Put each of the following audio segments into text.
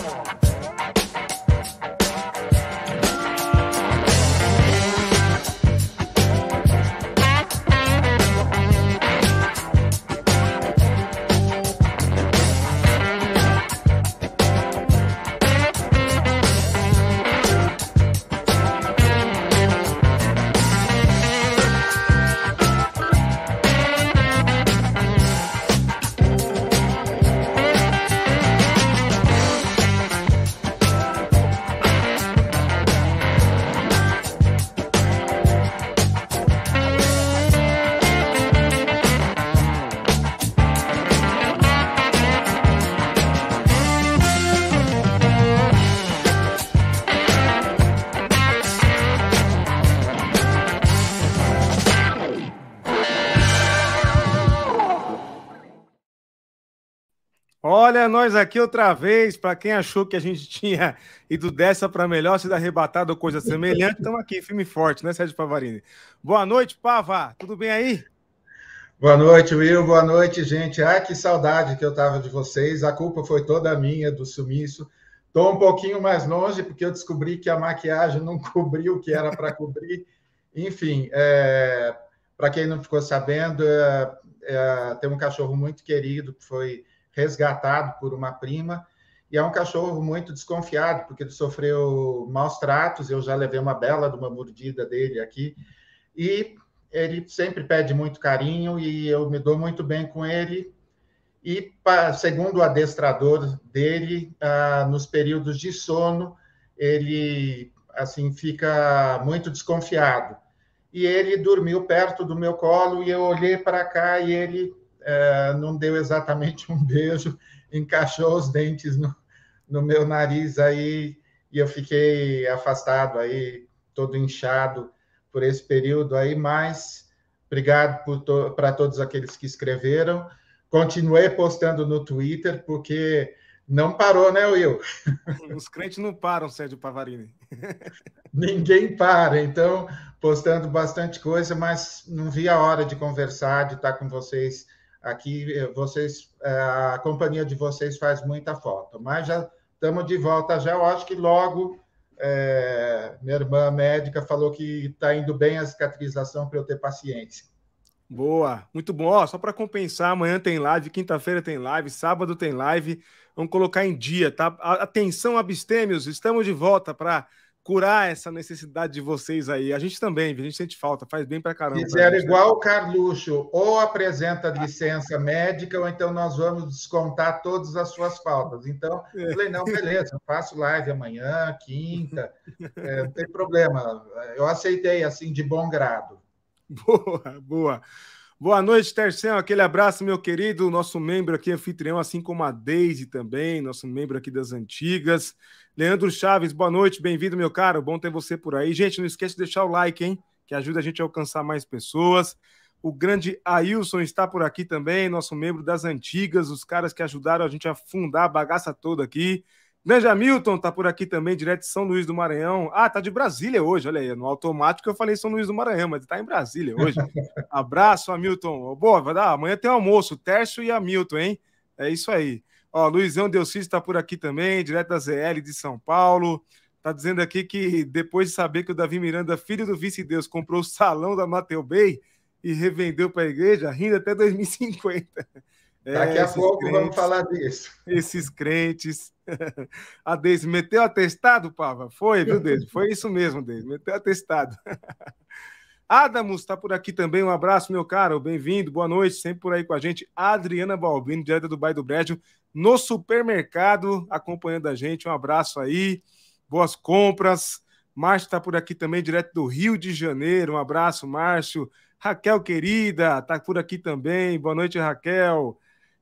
Come on. Olha, nós aqui outra vez, para quem achou que a gente tinha ido dessa para melhor, se arrebatado ou coisa semelhante, estamos aqui, firme e forte, né, Sérgio Pavarini? Boa noite, Pava, tudo bem aí? Boa noite, Will, boa noite, gente. Ai, que saudade que eu estava de vocês, a culpa foi toda minha do sumiço. Estou um pouquinho mais longe, porque eu descobri que a maquiagem não cobriu o que era para cobrir. Enfim, é... para quem não ficou sabendo, é... É... tem um cachorro muito querido que foi resgatado por uma prima, e é um cachorro muito desconfiado, porque ele sofreu maus tratos, eu já levei uma bela de uma mordida dele aqui, e ele sempre pede muito carinho, e eu me dou muito bem com ele, e segundo o adestrador dele, ah, nos períodos de sono, ele assim fica muito desconfiado. E ele dormiu perto do meu colo e eu olhei para cá e ele é, não deu exatamente um beijo, encaixou os dentes no, no meu nariz aí e eu fiquei afastado aí, todo inchado por esse período aí, mas obrigado to para todos aqueles que escreveram. Continuei postando no Twitter, porque não parou, né, Will? Os crentes não param, Sérgio Pavarini. Ninguém para, então, postando bastante coisa, mas não vi a hora de conversar, de estar com vocês Aqui eh, vocês, eh, a companhia de vocês faz muita falta, mas já estamos de volta já. Eu acho que logo é, minha irmã médica falou que está indo bem a cicatrização para eu ter paciência. Boa, muito bom. Ó, só para compensar, amanhã tem live, quinta-feira tem live, sábado tem live. Vamos colocar em dia, tá? Atenção, abstêmios, estamos de volta para curar essa necessidade de vocês aí. A gente também, a gente sente falta, faz bem para caramba. Fizeram igual o Carluxo, ou apresenta licença médica, ou então nós vamos descontar todas as suas faltas. Então, é. falei, não, beleza, eu faço live amanhã, quinta, é, não tem problema. Eu aceitei assim de bom grado. Boa, boa. Boa noite, Tercel. Aquele abraço, meu querido, nosso membro aqui, anfitrião, assim como a Deise também, nosso membro aqui das antigas. Leandro Chaves, boa noite, bem-vindo, meu caro. Bom ter você por aí. Gente, não esqueça de deixar o like, hein? Que ajuda a gente a alcançar mais pessoas. O grande Ailson está por aqui também, nosso membro das antigas, os caras que ajudaram a gente a fundar a bagaça toda aqui. Grande Hamilton está por aqui também, direto de São Luís do Maranhão. Ah, tá de Brasília hoje, olha aí. No automático eu falei São Luís do Maranhão, mas está em Brasília hoje. Abraço, Hamilton. Boa, vai dar. Amanhã tem almoço, Tércio e Hamilton, hein? É isso aí. Ó, Luizão Delcis está por aqui também, direto da ZL de São Paulo. Tá dizendo aqui que depois de saber que o Davi Miranda, filho do vice-deus, comprou o salão da Mateu Bay e revendeu para a igreja, rindo até 2050. Daqui é, a pouco crentes, vamos falar disso. Esses crentes. A Deise meteu atestado, Pava? Foi, viu, Deise? Foi isso mesmo, Deise. Meteu atestado. Adamos está por aqui também. Um abraço, meu caro. Bem-vindo, boa noite. Sempre por aí com a gente. Adriana Balbino, direto do Bairro do Brejo, no supermercado, acompanhando a gente. Um abraço aí. Boas compras. Márcio está por aqui também, direto do Rio de Janeiro. Um abraço, Márcio. Raquel, querida, está por aqui também. Boa noite, Raquel.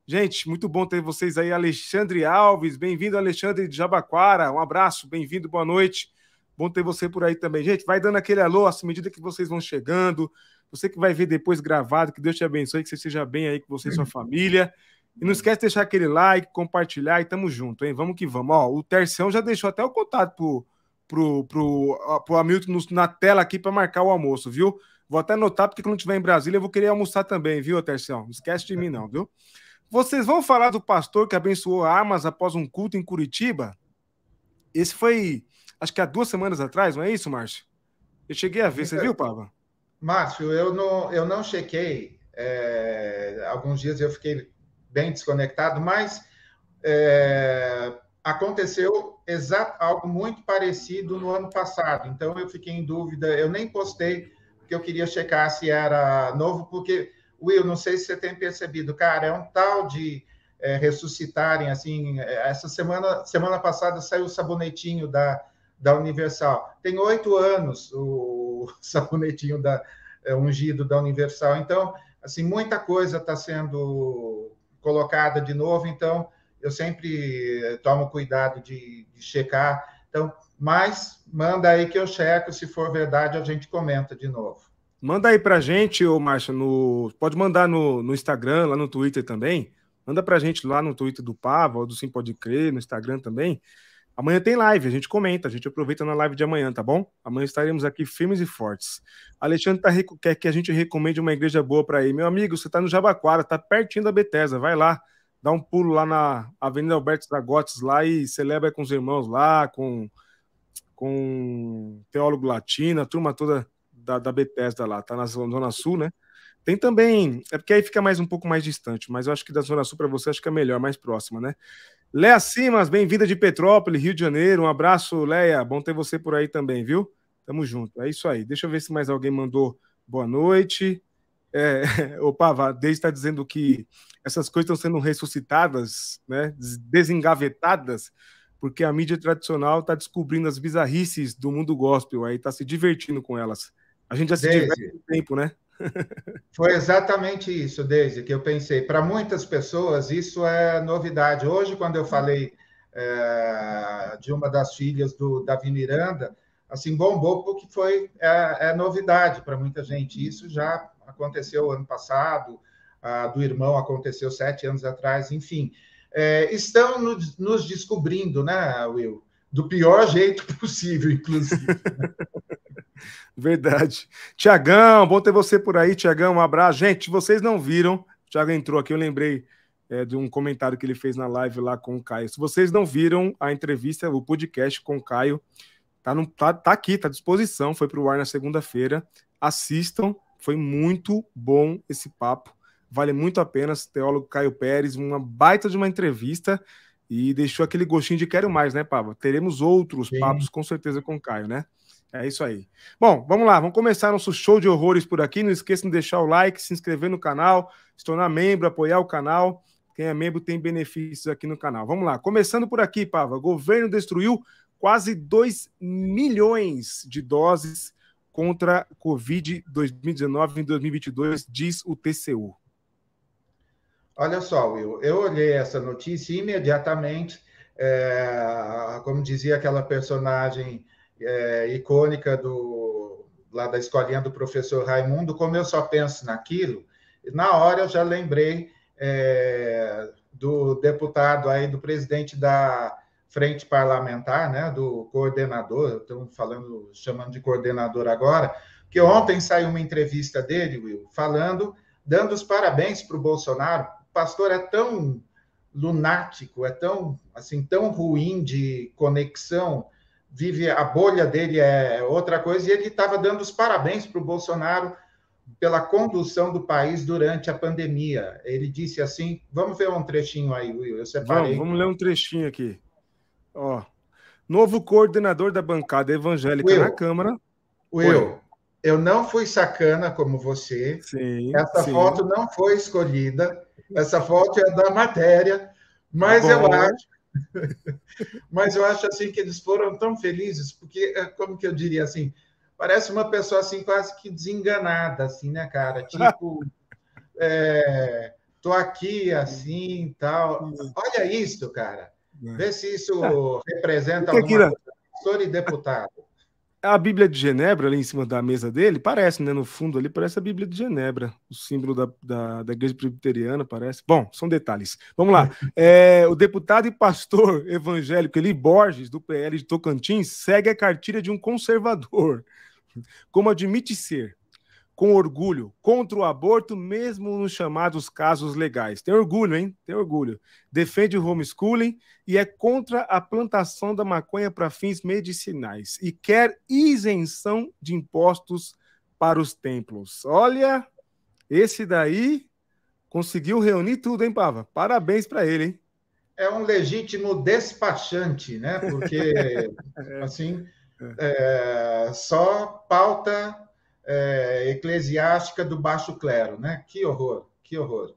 Gente, muito bom ter vocês aí. Alexandre Alves, bem-vindo, Alexandre de Jabaquara. Um abraço, bem-vindo, boa noite. Bom ter você por aí também. Gente, vai dando aquele alô à medida que vocês vão chegando. Você que vai ver depois gravado, que Deus te abençoe, que você esteja bem aí com você e sua família. E não esquece de deixar aquele like, compartilhar e tamo junto, hein? Vamos que vamos. Ó, o Terção já deixou até o contato pro, pro, pro, pro Hamilton na tela aqui para marcar o almoço, viu? Vou até anotar, porque quando estiver em Brasília eu vou querer almoçar também, viu, Terção? Não esquece de mim, não, viu? Vocês vão falar do pastor que abençoou armas após um culto em Curitiba? Esse foi, acho que há duas semanas atrás, não é isso, Márcio? Eu cheguei a ver, você viu, Pava? Márcio, eu não, eu não chequei. É, alguns dias eu fiquei bem desconectado, mas é, aconteceu exato, algo muito parecido no ano passado. Então eu fiquei em dúvida, eu nem postei, porque eu queria checar se era novo, porque, Will, não sei se você tem percebido, cara, é um tal de é, ressuscitarem, assim, é, essa semana, semana passada saiu o sabonetinho da, da Universal. Tem oito anos o sabonetinho da, é, ungido da Universal. Então, assim, muita coisa está sendo colocada de novo, então eu sempre eh, tomo cuidado de, de, checar. Então, mas manda aí que eu checo, se for verdade, a gente comenta de novo. Manda aí pra gente, ô Márcio, no... pode mandar no, no Instagram, lá no Twitter também. Manda pra gente lá no Twitter do Pava, ou do Sim Pode Crer, no Instagram também. Amanhã tem live, a gente comenta, a gente aproveita na live de amanhã, tá bom? Amanhã estaremos aqui firmes e fortes. Alexandre tá, quer que a gente recomende uma igreja boa para ir. Meu amigo, você tá no Jabaquara, tá pertinho da Bethesda, vai lá, dá um pulo lá na Avenida Alberto Dragotes lá e celebra com os irmãos lá, com, com teólogo latino, a turma toda da, da Bethesda lá, tá na Zona Sul, né? Tem também, é porque aí fica mais um pouco mais distante, mas eu acho que da Zona Sul para você acho que é melhor, mais próxima, né? Leia Simas, bem-vinda de Petrópolis, Rio de Janeiro. Um abraço, Leia. Bom ter você por aí também, viu? Tamo junto. É isso aí. Deixa eu ver se mais alguém mandou boa noite. É, o Pava, desde está dizendo que essas coisas estão sendo ressuscitadas, né, desengavetadas, porque a mídia tradicional está descobrindo as bizarrices do mundo gospel, aí está se divertindo com elas. A gente já se diverte há tempo, né? Foi exatamente isso, Deise, que eu pensei. Para muitas pessoas, isso é novidade. Hoje, quando eu falei é, de uma das filhas do Davi Miranda, assim, bombou porque foi é, é novidade para muita gente. Isso já aconteceu ano passado, a do irmão aconteceu sete anos atrás, enfim. É, estão nos, nos descobrindo, né, Will? Do pior jeito possível, inclusive. Verdade. Tiagão, bom ter você por aí, Tiagão. Um abraço. Gente, vocês não viram, o Tiago entrou aqui, eu lembrei é, de um comentário que ele fez na live lá com o Caio. Se vocês não viram a entrevista, o podcast com o Caio, tá, no, tá, tá aqui, tá à disposição, foi para o ar na segunda-feira. Assistam, foi muito bom esse papo. Vale muito a pena, teólogo Caio Pérez, uma baita de uma entrevista e deixou aquele gostinho de quero mais, né, Pablo? Teremos outros Sim. papos com certeza com o Caio, né? É isso aí. Bom, vamos lá, vamos começar nosso show de horrores por aqui. Não esqueça de deixar o like, se inscrever no canal, se tornar membro, apoiar o canal. Quem é membro tem benefícios aqui no canal. Vamos lá, começando por aqui, Pava. Governo destruiu quase 2 milhões de doses contra Covid 2019 em 2022, diz o TCU. Olha só, Will, eu olhei essa notícia e imediatamente, é, como dizia aquela personagem é, icônica do, lá da escolinha do professor Raimundo, como eu só penso naquilo, na hora eu já lembrei é, do deputado aí, do presidente da frente parlamentar, né, do coordenador, estamos falando, chamando de coordenador agora, que ontem saiu uma entrevista dele, Will, falando, dando os parabéns para o Bolsonaro. Pastor é tão lunático, é tão assim tão ruim de conexão vive a bolha dele é outra coisa, e ele estava dando os parabéns para o Bolsonaro pela condução do país durante a pandemia. Ele disse assim: vamos ver um trechinho aí, Will. Eu separei. Vamos, vamos ler um trechinho aqui. Ó, novo coordenador da bancada evangélica Will, na Câmara. Will, foi. eu não fui sacana como você. Sim, Essa sim. foto não foi escolhida. Essa foto é da matéria, mas tá eu acho Mas eu acho assim que eles foram tão felizes, porque, é, como que eu diria assim, parece uma pessoa assim quase que desenganada, assim, né, cara? Tipo, é, tô aqui assim tal. Olha isso, cara. É. Vê se isso representa alguma coisa. Professor e deputado a Bíblia de Genebra ali em cima da mesa dele, parece, né? No fundo ali, parece a Bíblia de Genebra, o símbolo da, da, da igreja presbiteriana, parece. Bom, são detalhes. Vamos lá. É, o deputado e pastor evangélico Eli Borges, do PL de Tocantins, segue a cartilha de um conservador, como admite ser. Com orgulho contra o aborto, mesmo nos chamados casos legais. Tem orgulho, hein? Tem orgulho. Defende o homeschooling e é contra a plantação da maconha para fins medicinais e quer isenção de impostos para os templos. Olha, esse daí conseguiu reunir tudo, hein, Pava? Parabéns para ele, hein? É um legítimo despachante, né? Porque, assim, é, só pauta é, eclesiástica do baixo clero, né? Que horror, que horror.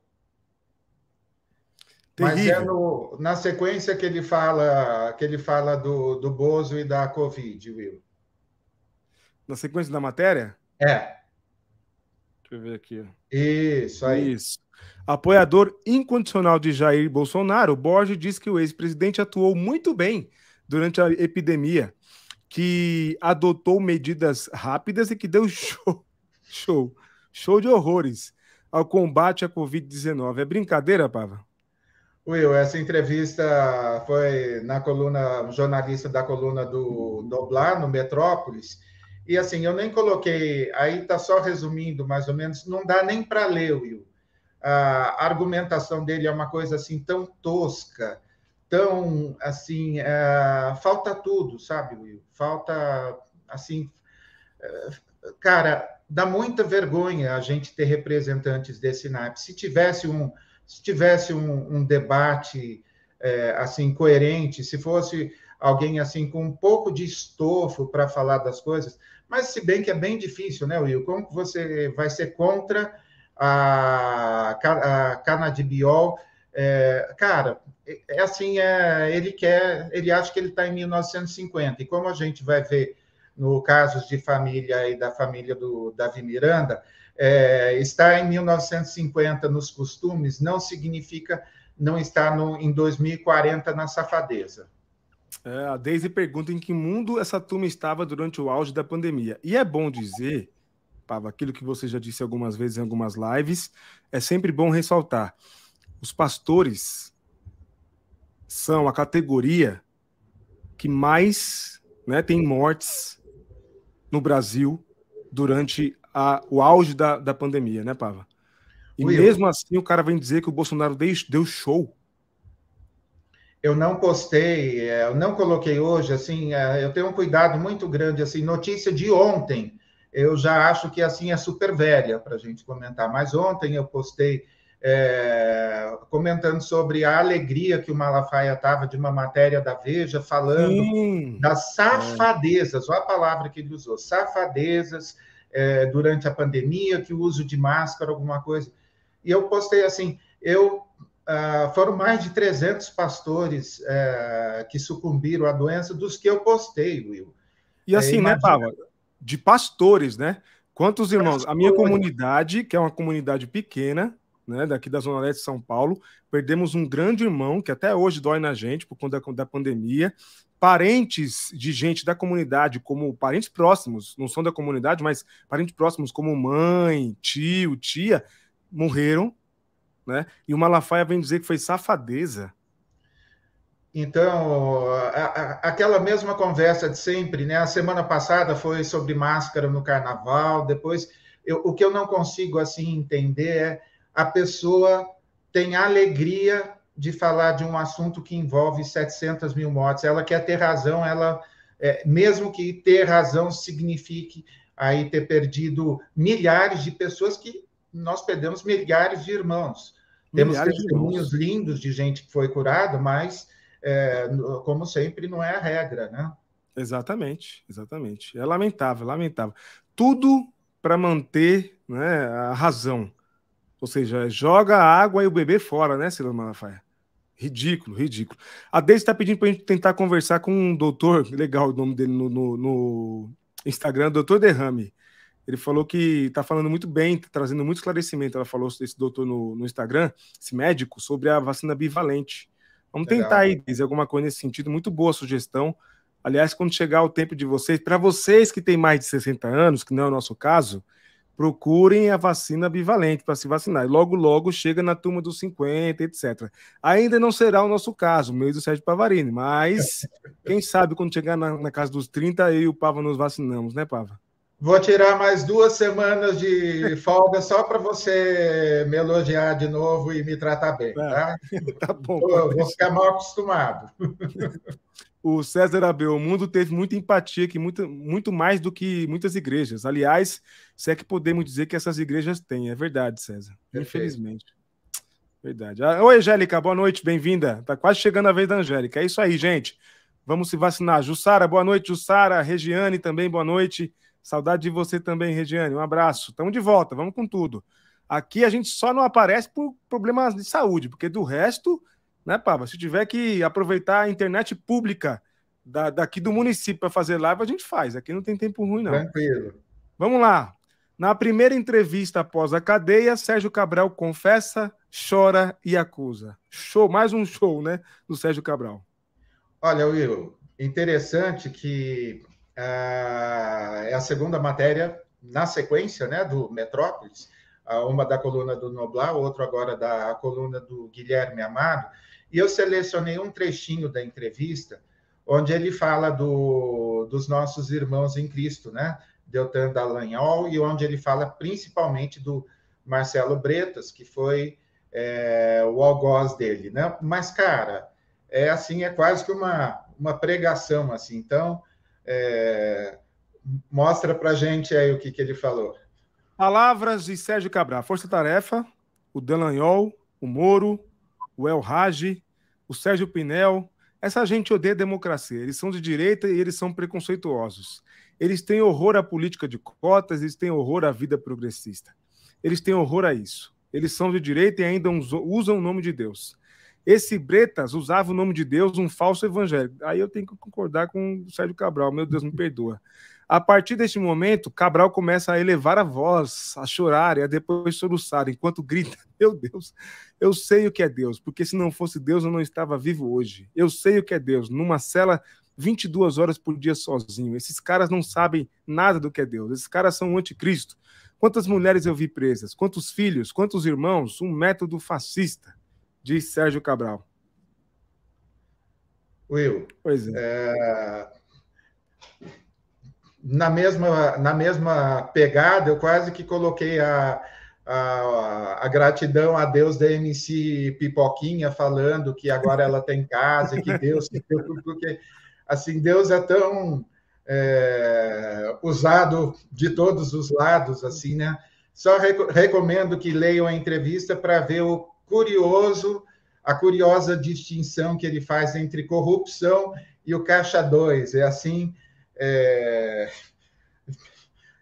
Terrível. Mas é no, na sequência que ele fala que ele fala do, do Bozo e da Covid, Will. Na sequência da matéria? É. Deixa eu ver aqui. Isso aí. Isso. Apoiador incondicional de Jair Bolsonaro, Borges diz que o ex-presidente atuou muito bem durante a epidemia que adotou medidas rápidas e que deu show, show, show de horrores ao combate à Covid-19. É brincadeira, Pava? Will, essa entrevista foi na coluna, um jornalista da coluna do Doblar, no Metrópolis, e assim, eu nem coloquei, aí está só resumindo mais ou menos, não dá nem para ler, Will. A argumentação dele é uma coisa assim tão tosca, tão assim, é, falta tudo, sabe, Will? Falta assim, é, cara, dá muita vergonha a gente ter representantes desse naipe. Se tivesse um, se tivesse um, um debate é, assim coerente, se fosse alguém assim com um pouco de estofo para falar das coisas, mas se bem que é bem difícil, né, Will? Como que você vai ser contra a, a canabidiol? É, cara, é, é assim, é, ele quer, ele acha que ele está em 1950, e como a gente vai ver no caso de família e da família do Davi Miranda, é, estar em 1950 nos costumes não significa não estar no, em 2040 na safadeza. É, a Deise pergunta em que mundo essa turma estava durante o auge da pandemia. E é bom dizer, Pava, aquilo que você já disse algumas vezes em algumas lives, é sempre bom ressaltar. Os pastores são a categoria que mais né, tem mortes no Brasil durante a, o auge da, da pandemia, né, Pava? E Will, mesmo assim o cara vem dizer que o Bolsonaro deu, show. Eu não postei, é, eu não coloquei hoje, assim, é, eu tenho um cuidado muito grande, assim, notícia de ontem, eu já acho que, assim, é super velha para a gente comentar, mas ontem eu postei é, comentando sobre a alegria que o Malafaia estava de uma matéria da Veja, falando Sim. das safadezas, olha a palavra que ele usou, safadezas é, durante a pandemia, que o uso de máscara, alguma coisa. E eu postei assim, eu Uh, foram mais de 300 pastores uh, que sucumbiram à doença dos que eu postei, Will. E assim, é, né, Pava? De pastores, né? Quantos irmãos? Pastores. A minha comunidade, que é uma comunidade pequena, né, daqui da Zona Leste de São Paulo. Perdemos um grande irmão que até hoje dói na gente por conta da, pandemia. Parentes de gente da comunidade, como parentes próximos, não são da comunidade, mas parentes próximos, como mãe, tio, tia, morreram. Né? E o Malafaia vem dizer que foi safadeza. Então, a, a, aquela mesma conversa de sempre, né? A semana passada foi sobre máscara no carnaval, depois eu, o que eu não consigo assim entender é a pessoa tem a alegria de falar de um assunto que envolve 700 mil mortes. Ela quer ter razão, ela, é, mesmo que ter razão signifique aí ter perdido milhares de pessoas que nós perdemos milhares de irmãos. Temos testemunhos lindos de gente que foi curada, mas, é, como sempre, não é a regra, né? Exatamente, exatamente. É lamentável, lamentável. Tudo para manter né, a razão. Ou seja, joga a água e o bebê fora, né, Silvio Malafaia? Ridículo, ridículo. A Deise está pedindo para a gente tentar conversar com um doutor, legal o nome dele no, no, no Instagram, doutor Derrame. Ele falou que está falando muito bem, tá trazendo muito esclarecimento. Ela falou, esse doutor no, no Instagram, esse médico, sobre a vacina bivalente. Vamos legal. tentar aí, dizer alguma coisa nesse sentido. Muito boa sugestão. Aliás, quando chegar o tempo de vocês, para vocês que têm mais de 60 anos, que não é o nosso caso, procurem a vacina bivalente para se vacinar. Logo, logo chega na turma dos 50, etc. Ainda não será o nosso caso, o mês do Sérgio Pavarini, mas quem sabe quando chegar na, na casa dos 30, eu e o Pava nos vacinamos, né, Pava? Vou tirar mais duas semanas de folga só para você me elogiar de novo e me tratar bem, tá? tá bom. Vou, vou ficar mal acostumado. O César Abel, o mundo teve muita empatia, que muito, muito mais do que muitas igrejas. Aliás, se é que podemos dizer que essas igrejas têm. É verdade, César. Perfeito. Infelizmente. Verdade. Ah, oi, Angélica, boa noite, bem-vinda. Tá quase chegando a vez da Angélica. É isso aí, gente. Vamos se vacinar. Jussara, boa noite, Jussara. Regiane também, boa noite. Saudade de você também, Regiane. Um abraço. Estamos de volta, vamos com tudo. Aqui a gente só não aparece por problemas de saúde, porque do resto, né, Pava? Se tiver que aproveitar a internet pública da, daqui do município para fazer live, a gente faz. Aqui não tem tempo ruim, não. Tranquilo. Vamos lá. Na primeira entrevista após a cadeia, Sérgio Cabral confessa, chora e acusa. Show, mais um show, né, do Sérgio Cabral. Olha, Will, interessante que ah, é a segunda matéria na sequência né, do Metrópolis, uma da coluna do Noblar, outra agora da coluna do Guilherme Amado, e eu selecionei um trechinho da entrevista onde ele fala do, dos nossos irmãos em Cristo, né? Deltan Dallagnol, e onde ele fala principalmente do Marcelo Bretas, que foi é, o algoz dele, né? Mas, cara, é assim, é quase que uma, uma pregação, assim. Então, é, mostra para gente aí o que, que ele falou. Palavras de Sérgio Cabral, Força Tarefa, o Dallagnol, o Moro, o El Raj, o Sérgio Pinel. Essa gente odeia democracia. Eles são de direita e eles são preconceituosos. Eles têm horror à política de cotas, eles têm horror à vida progressista. Eles têm horror a isso. Eles são de direita e ainda usam o nome de Deus. Esse Bretas usava o nome de Deus, um falso evangelho. Aí eu tenho que concordar com o Sérgio Cabral, meu Deus, me perdoa. A partir deste momento, Cabral começa a elevar a voz, a chorar e a depois soluçar, enquanto grita: Meu Deus, eu sei o que é Deus, porque se não fosse Deus eu não estava vivo hoje. Eu sei o que é Deus, numa cela 22 horas por dia sozinho. Esses caras não sabem nada do que é Deus, esses caras são o anticristo. Quantas mulheres eu vi presas? Quantos filhos? Quantos irmãos? Um método fascista diz Sérgio Cabral. Will, pois é. é. Na, mesma, na mesma pegada, eu quase que coloquei a, a, a, gratidão a Deus da MC Pipoquinha falando que agora ela tem casa, que Deus, porque assim, Deus é tão é, usado de todos os lados, assim, né? Só recomendo que leiam a entrevista para ver o curioso, a curiosa distinção que ele faz entre corrupção e o caixa 2. É assim. É...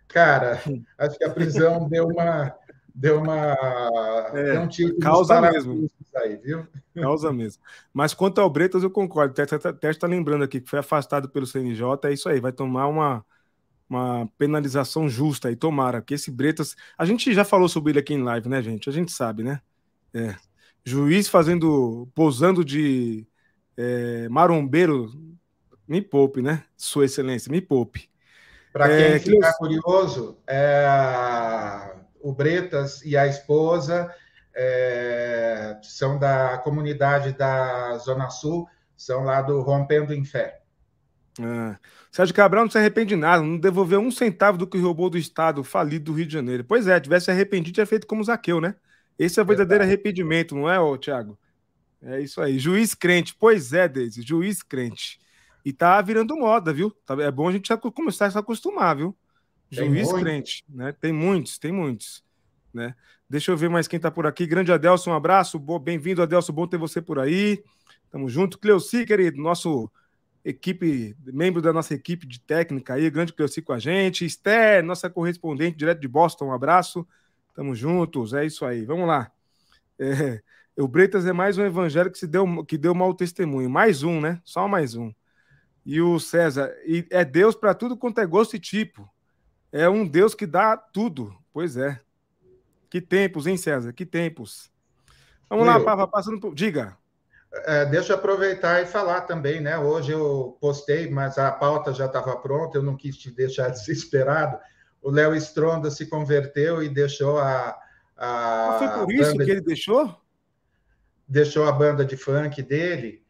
Cara, acho que a prisão deu uma. Deu uma. É, deu um tiro causa mesmo. Aí, viu? Causa mesmo. Mas quanto ao Bretas, eu concordo. Até está lembrando aqui que foi afastado pelo CNJ. É isso aí, vai tomar uma, uma penalização justa aí, tomara. Que esse Bretas. A gente já falou sobre ele aqui em live, né, gente? A gente sabe, né? É. Juiz fazendo, posando de é, marombeiro, me poupe, né? Sua Excelência, me poupe. Para quem é, ficar que... curioso, é, o Bretas e a esposa é, são da comunidade da Zona Sul, são lá do Rompendo em Fé. Ah, Sérgio Cabral não se arrepende de nada, não devolveu um centavo do que roubou do Estado falido do Rio de Janeiro. Pois é, tivesse arrependido, tinha feito como Zaqueu, né? Esse é o verdadeiro arrependimento, não é, ô, Thiago? É isso aí. Juiz crente. Pois é, Deise, juiz crente. E tá virando moda, viu? Tá, é bom a gente começar a se acostumar, viu? Juiz crente, né? Tem muitos, tem muitos, né? Deixa eu ver mais quem tá por aqui. Grande Adelson, um abraço. Bem-vindo, Adelson. Bom ter você por aí. Tamo junto. Cleuci, querido, nosso equipe, membro da nossa equipe de técnica aí, grande Cleuci com a gente. Esther, nossa correspondente direto de Boston, um abraço. Tamo juntos, é isso aí. Vamos lá. É, o Bretas é mais um evangelho que, se deu, que deu mau testemunho. Mais um, né? Só mais um. E o César, e é Deus para tudo quanto é gosto e tipo. É um Deus que dá tudo. Pois é. Que tempos, hein, César? Que tempos. Vamos Meu, lá, Pava, passando por. Diga. É, deixa eu aproveitar e falar também, né? Hoje eu postei, mas a pauta já estava pronta, eu não quis te deixar desesperado o Léo Stronda se converteu e deixou a. a foi por isso que ele deixou? Deixou a banda de funk dele.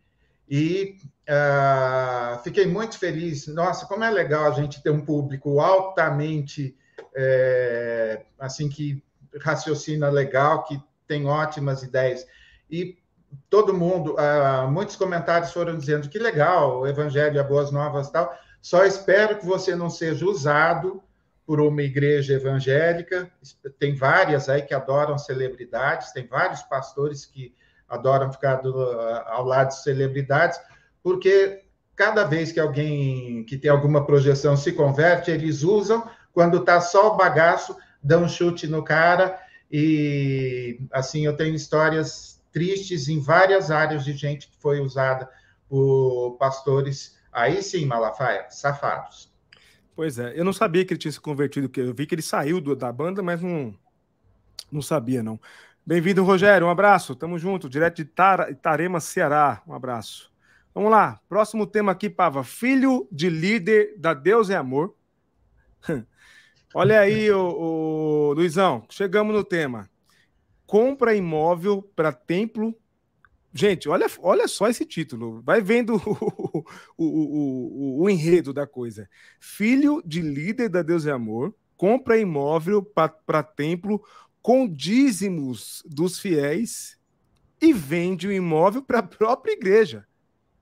E uh, fiquei muito feliz. Nossa, como é legal a gente ter um público altamente é, assim que raciocina legal, que tem ótimas ideias. E todo mundo, uh, muitos comentários foram dizendo que legal, o Evangelho, a Boas Novas tal. Só espero que você não seja usado por uma igreja evangélica. Tem várias aí que adoram celebridades, tem vários pastores que adoram ficar do, ao lado de celebridades, porque cada vez que alguém que tem alguma projeção se converte, eles usam, quando está só o bagaço, dão um chute no cara. E assim, eu tenho histórias tristes em várias áreas de gente que foi usada por pastores, aí sim, Malafaia, safados. Pois é, eu não sabia que ele tinha se convertido, eu vi que ele saiu da banda, mas não, não sabia, não. Bem-vindo, Rogério, um abraço, tamo junto, direto de Tar Itarema, Ceará, um abraço. Vamos lá, próximo tema aqui, Pava, filho de líder da Deus é Amor. Olha aí, o, o Luizão, chegamos no tema compra imóvel para templo. Gente, olha, olha só esse título. Vai vendo o, o, o, enredo da coisa. Filho de líder da Deus e Amor compra imóvel para templo com dízimos dos fiéis e vende o imóvel para a própria igreja,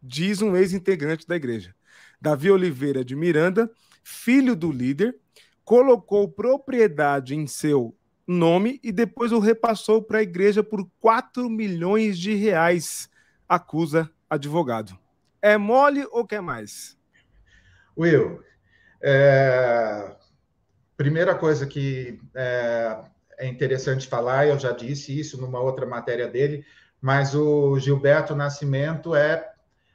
diz um ex-integrante da igreja. Davi Oliveira de Miranda, filho do líder, colocou propriedade em seu nome e depois o repassou para a igreja por 4 milhões de reais, acusa advogado. É mole ou quer mais? Will, é... primeira coisa que é... é interessante falar, eu já disse isso numa outra matéria dele, mas o Gilberto Nascimento é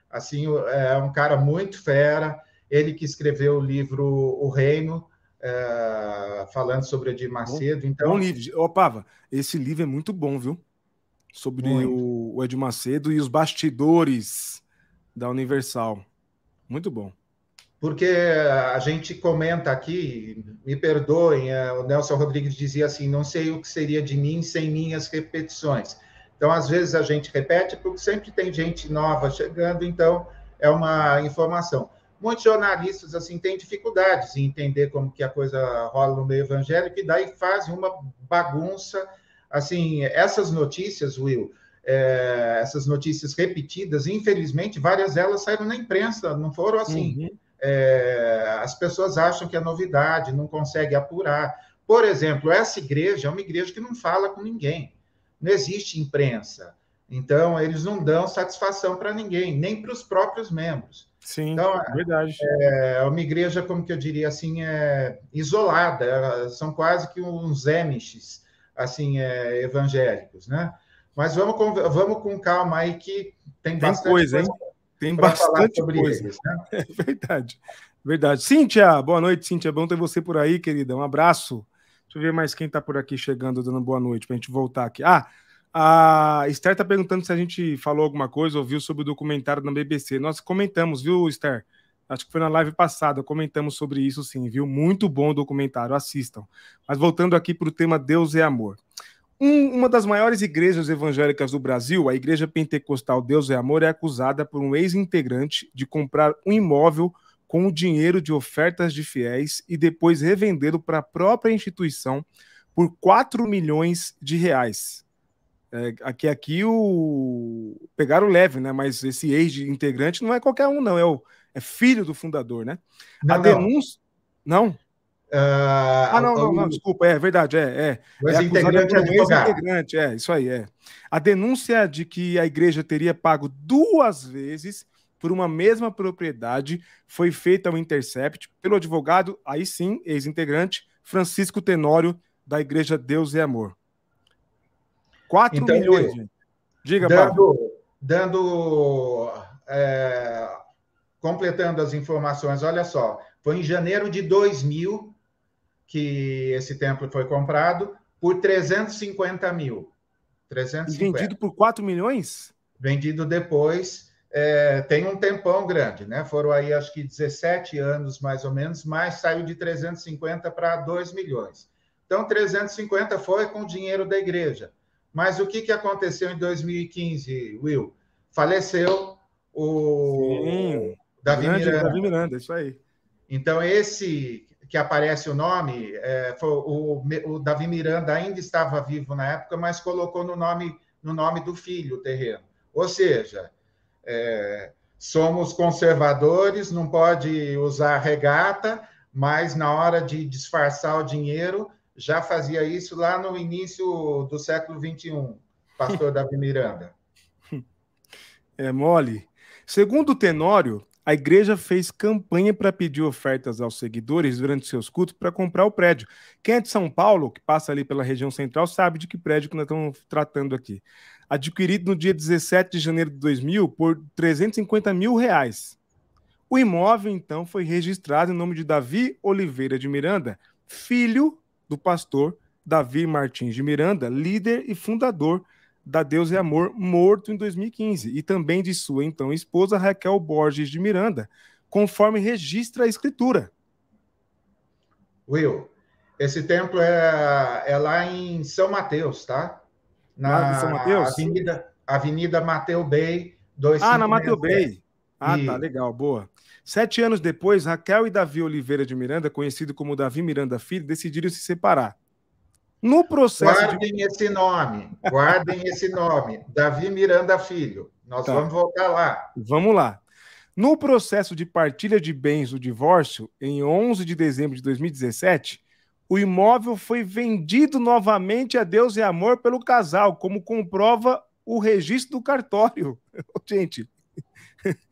assim é um cara muito fera, ele que escreveu o livro O Reino, é, falando sobre Edir Macedo. Então, bom livro. Ô, Pava, esse livro é muito bom, viu? Sobre o, o Edir Macedo e os bastidores da Universal. Muito bom. Porque a gente comenta aqui, me perdoem, é, o Nelson Rodrigues dizia assim: não sei o que seria de mim sem minhas repetições. Então, às vezes a gente repete porque sempre tem gente nova chegando, então é uma informação muitos jornalistas assim têm dificuldades em entender como que a coisa rola no meio evangélico e daí fazem uma bagunça. Assim, essas notícias, Will, é, essas notícias repetidas, infelizmente, várias delas saíram na imprensa, não foram assim. Uhum. É, as pessoas acham que é novidade, não conseguem apurar. Por exemplo, essa igreja é uma igreja que não fala com ninguém, não existe imprensa. Então, eles não dão satisfação para ninguém, nem para os próprios membros. Sim, então, é verdade. É, é uma igreja, como que eu diria assim, é isolada, são quase que uns emiches, assim, é, evangélicos, né? Mas vamos com, vamos com calma aí que tem, tem bastante coisa, hein? Tem bastante coisa. Eles, né? É verdade, verdade. Cíntia, boa noite, Cíntia, bom ter você por aí, querida, um abraço. Deixa eu ver mais quem está por aqui chegando, dando boa noite, para a gente voltar aqui. Ah, a Esther está perguntando se a gente falou alguma coisa ou viu sobre o documentário da BBC. Nós comentamos, viu, Esther? Acho que foi na live passada, comentamos sobre isso sim, viu? Muito bom o documentário, assistam. Mas voltando aqui para o tema Deus é Amor. Um, uma das maiores igrejas evangélicas do Brasil, a Igreja Pentecostal Deus é Amor, é acusada por um ex-integrante de comprar um imóvel com o dinheiro de ofertas de fiéis e depois revendê-lo para a própria instituição por 4 milhões de reais. É, aqui, aqui o pegaram leve, né? Mas esse ex-integrante não é qualquer um, não. É, o, é filho do fundador, né? Não, a denúncia. Não? Uh, ah, não, não, não, desculpa, é verdade, é. é. É ex-integrante é ex-integrante, é, isso aí, é. A denúncia de que a igreja teria pago duas vezes por uma mesma propriedade foi feita ao Intercept pelo advogado, aí sim, ex-integrante, Francisco Tenório, da Igreja Deus e Amor. 4 então, milhões, gente. Diga, dando, dando é, completando as informações, olha só, foi em janeiro de 2000 que esse templo foi comprado por 350 mil. 350. E vendido por 4 milhões? Vendido depois, é, tem um tempão grande, né? Foram aí acho que 17 anos mais ou menos, mas saiu de 350 para 2 milhões. Então, 350 foi com o dinheiro da igreja. Mas o que, que aconteceu em 2015, Will? Faleceu o Sim, Davi Miranda. Davi Miranda, isso aí. Então, esse que aparece o nome, é, foi, o, o, Davi Miranda ainda estava vivo na época, mas colocou no nome, no nome do filho o terreno. Ou seja, é, somos conservadores, não pode usar regata, mas na hora de disfarçar o dinheiro, já fazia isso lá no início do século XXI, pastor Davi Miranda. É mole. Segundo o Tenório, a igreja fez campanha para pedir ofertas aos seguidores durante seus cultos para comprar o prédio. Quem é de São Paulo, que passa ali pela região central, sabe de que prédio que nós estamos tratando aqui. Adquirido no dia 17 de janeiro de 2000 por 350 mil reais. O imóvel, então, foi registrado em nome de Davi Oliveira de Miranda, filho do pastor Davi Martins de Miranda, líder e fundador da Deus e Amor, morto em 2015, e também de sua então esposa Raquel Borges de Miranda, conforme registra a escritura. Will, esse templo é, é lá em São Mateus, tá? Na lá São Mateus? Avenida, Avenida Mateu Bay, 2 Ah, na Mateu Bay. Ah, e... tá, legal, boa. Sete anos depois, Raquel e Davi Oliveira de Miranda, conhecido como Davi Miranda Filho, decidiram se separar. No processo. Guardem de... esse nome, guardem esse nome, Davi Miranda Filho. Nós tá. vamos voltar lá. Vamos lá. No processo de partilha de bens do divórcio, em 11 de dezembro de 2017, o imóvel foi vendido novamente a Deus e Amor pelo casal, como comprova o registro do cartório. Gente,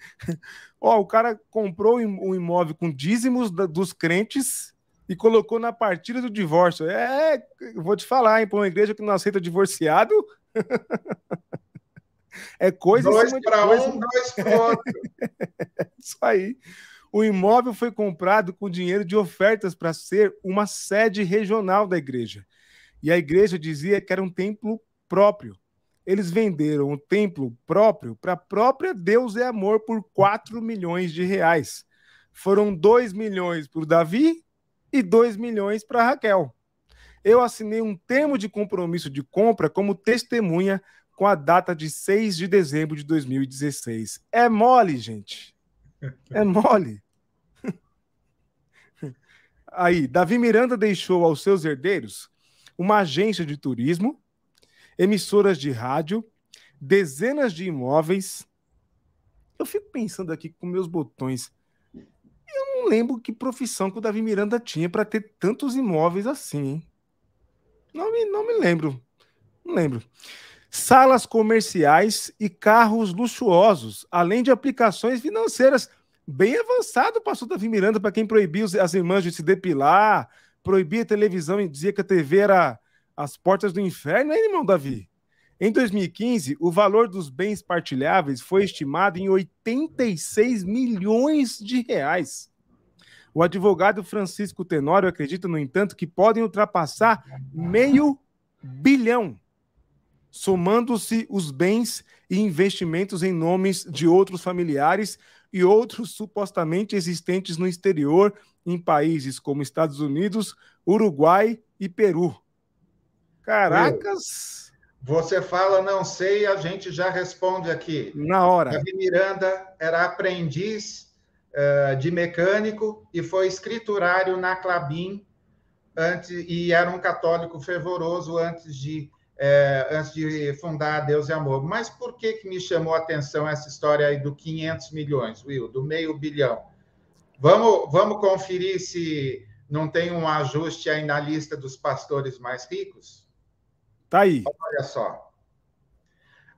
ó, o cara comprou um imóvel com dízimos dos crentes e colocou na partilha do divórcio. É, vou te falar, hein, para uma igreja que não aceita divorciado. é coisa dois para um, dois para outro. Isso aí. O imóvel foi comprado com dinheiro de ofertas para ser uma sede regional da igreja. E a igreja dizia que era um templo próprio. Eles venderam o templo próprio para a própria Deus é Amor por 4 milhões de reais. Foram 2 milhões para o Davi e 2 milhões para Raquel. Eu assinei um termo de compromisso de compra como testemunha com a data de 6 de dezembro de 2016. É mole, gente. É mole. Aí, Davi Miranda deixou aos seus herdeiros uma agência de turismo, emissoras de rádio, dezenas de imóveis. Eu fico pensando aqui com meus botões não lembro que profissão que o Davi Miranda tinha para ter tantos imóveis assim, hein? Não me, não me lembro. Não lembro. Salas comerciais e carros luxuosos, além de aplicações financeiras bem avançado, passou Davi Miranda para quem proibia as irmãs de se depilar, proibia a televisão e dizia que a TV era as portas do inferno, hein, irmão Davi? Em 2015, o valor dos bens partilháveis foi estimado em 86 milhões de reais. O advogado Francisco Tenório acredita, no entanto, que podem ultrapassar meio bilhão, somando-se os bens e investimentos em nomes de outros familiares e outros supostamente existentes no exterior, em países como Estados Unidos, Uruguai e Peru. Caracas! Você fala, não sei, a gente já responde aqui. Na hora. Davi Miranda era aprendiz uh, de mecânico e foi escriturário na Clabin antes, e era um católico fervoroso antes de, eh, antes de fundar Deus e Amor. Mas por que, que me chamou a atenção essa história aí do 500 milhões, Will, do meio bilhão? Vamos, vamos conferir se não tem um ajuste aí na lista dos pastores mais ricos? Tá aí. Olha só.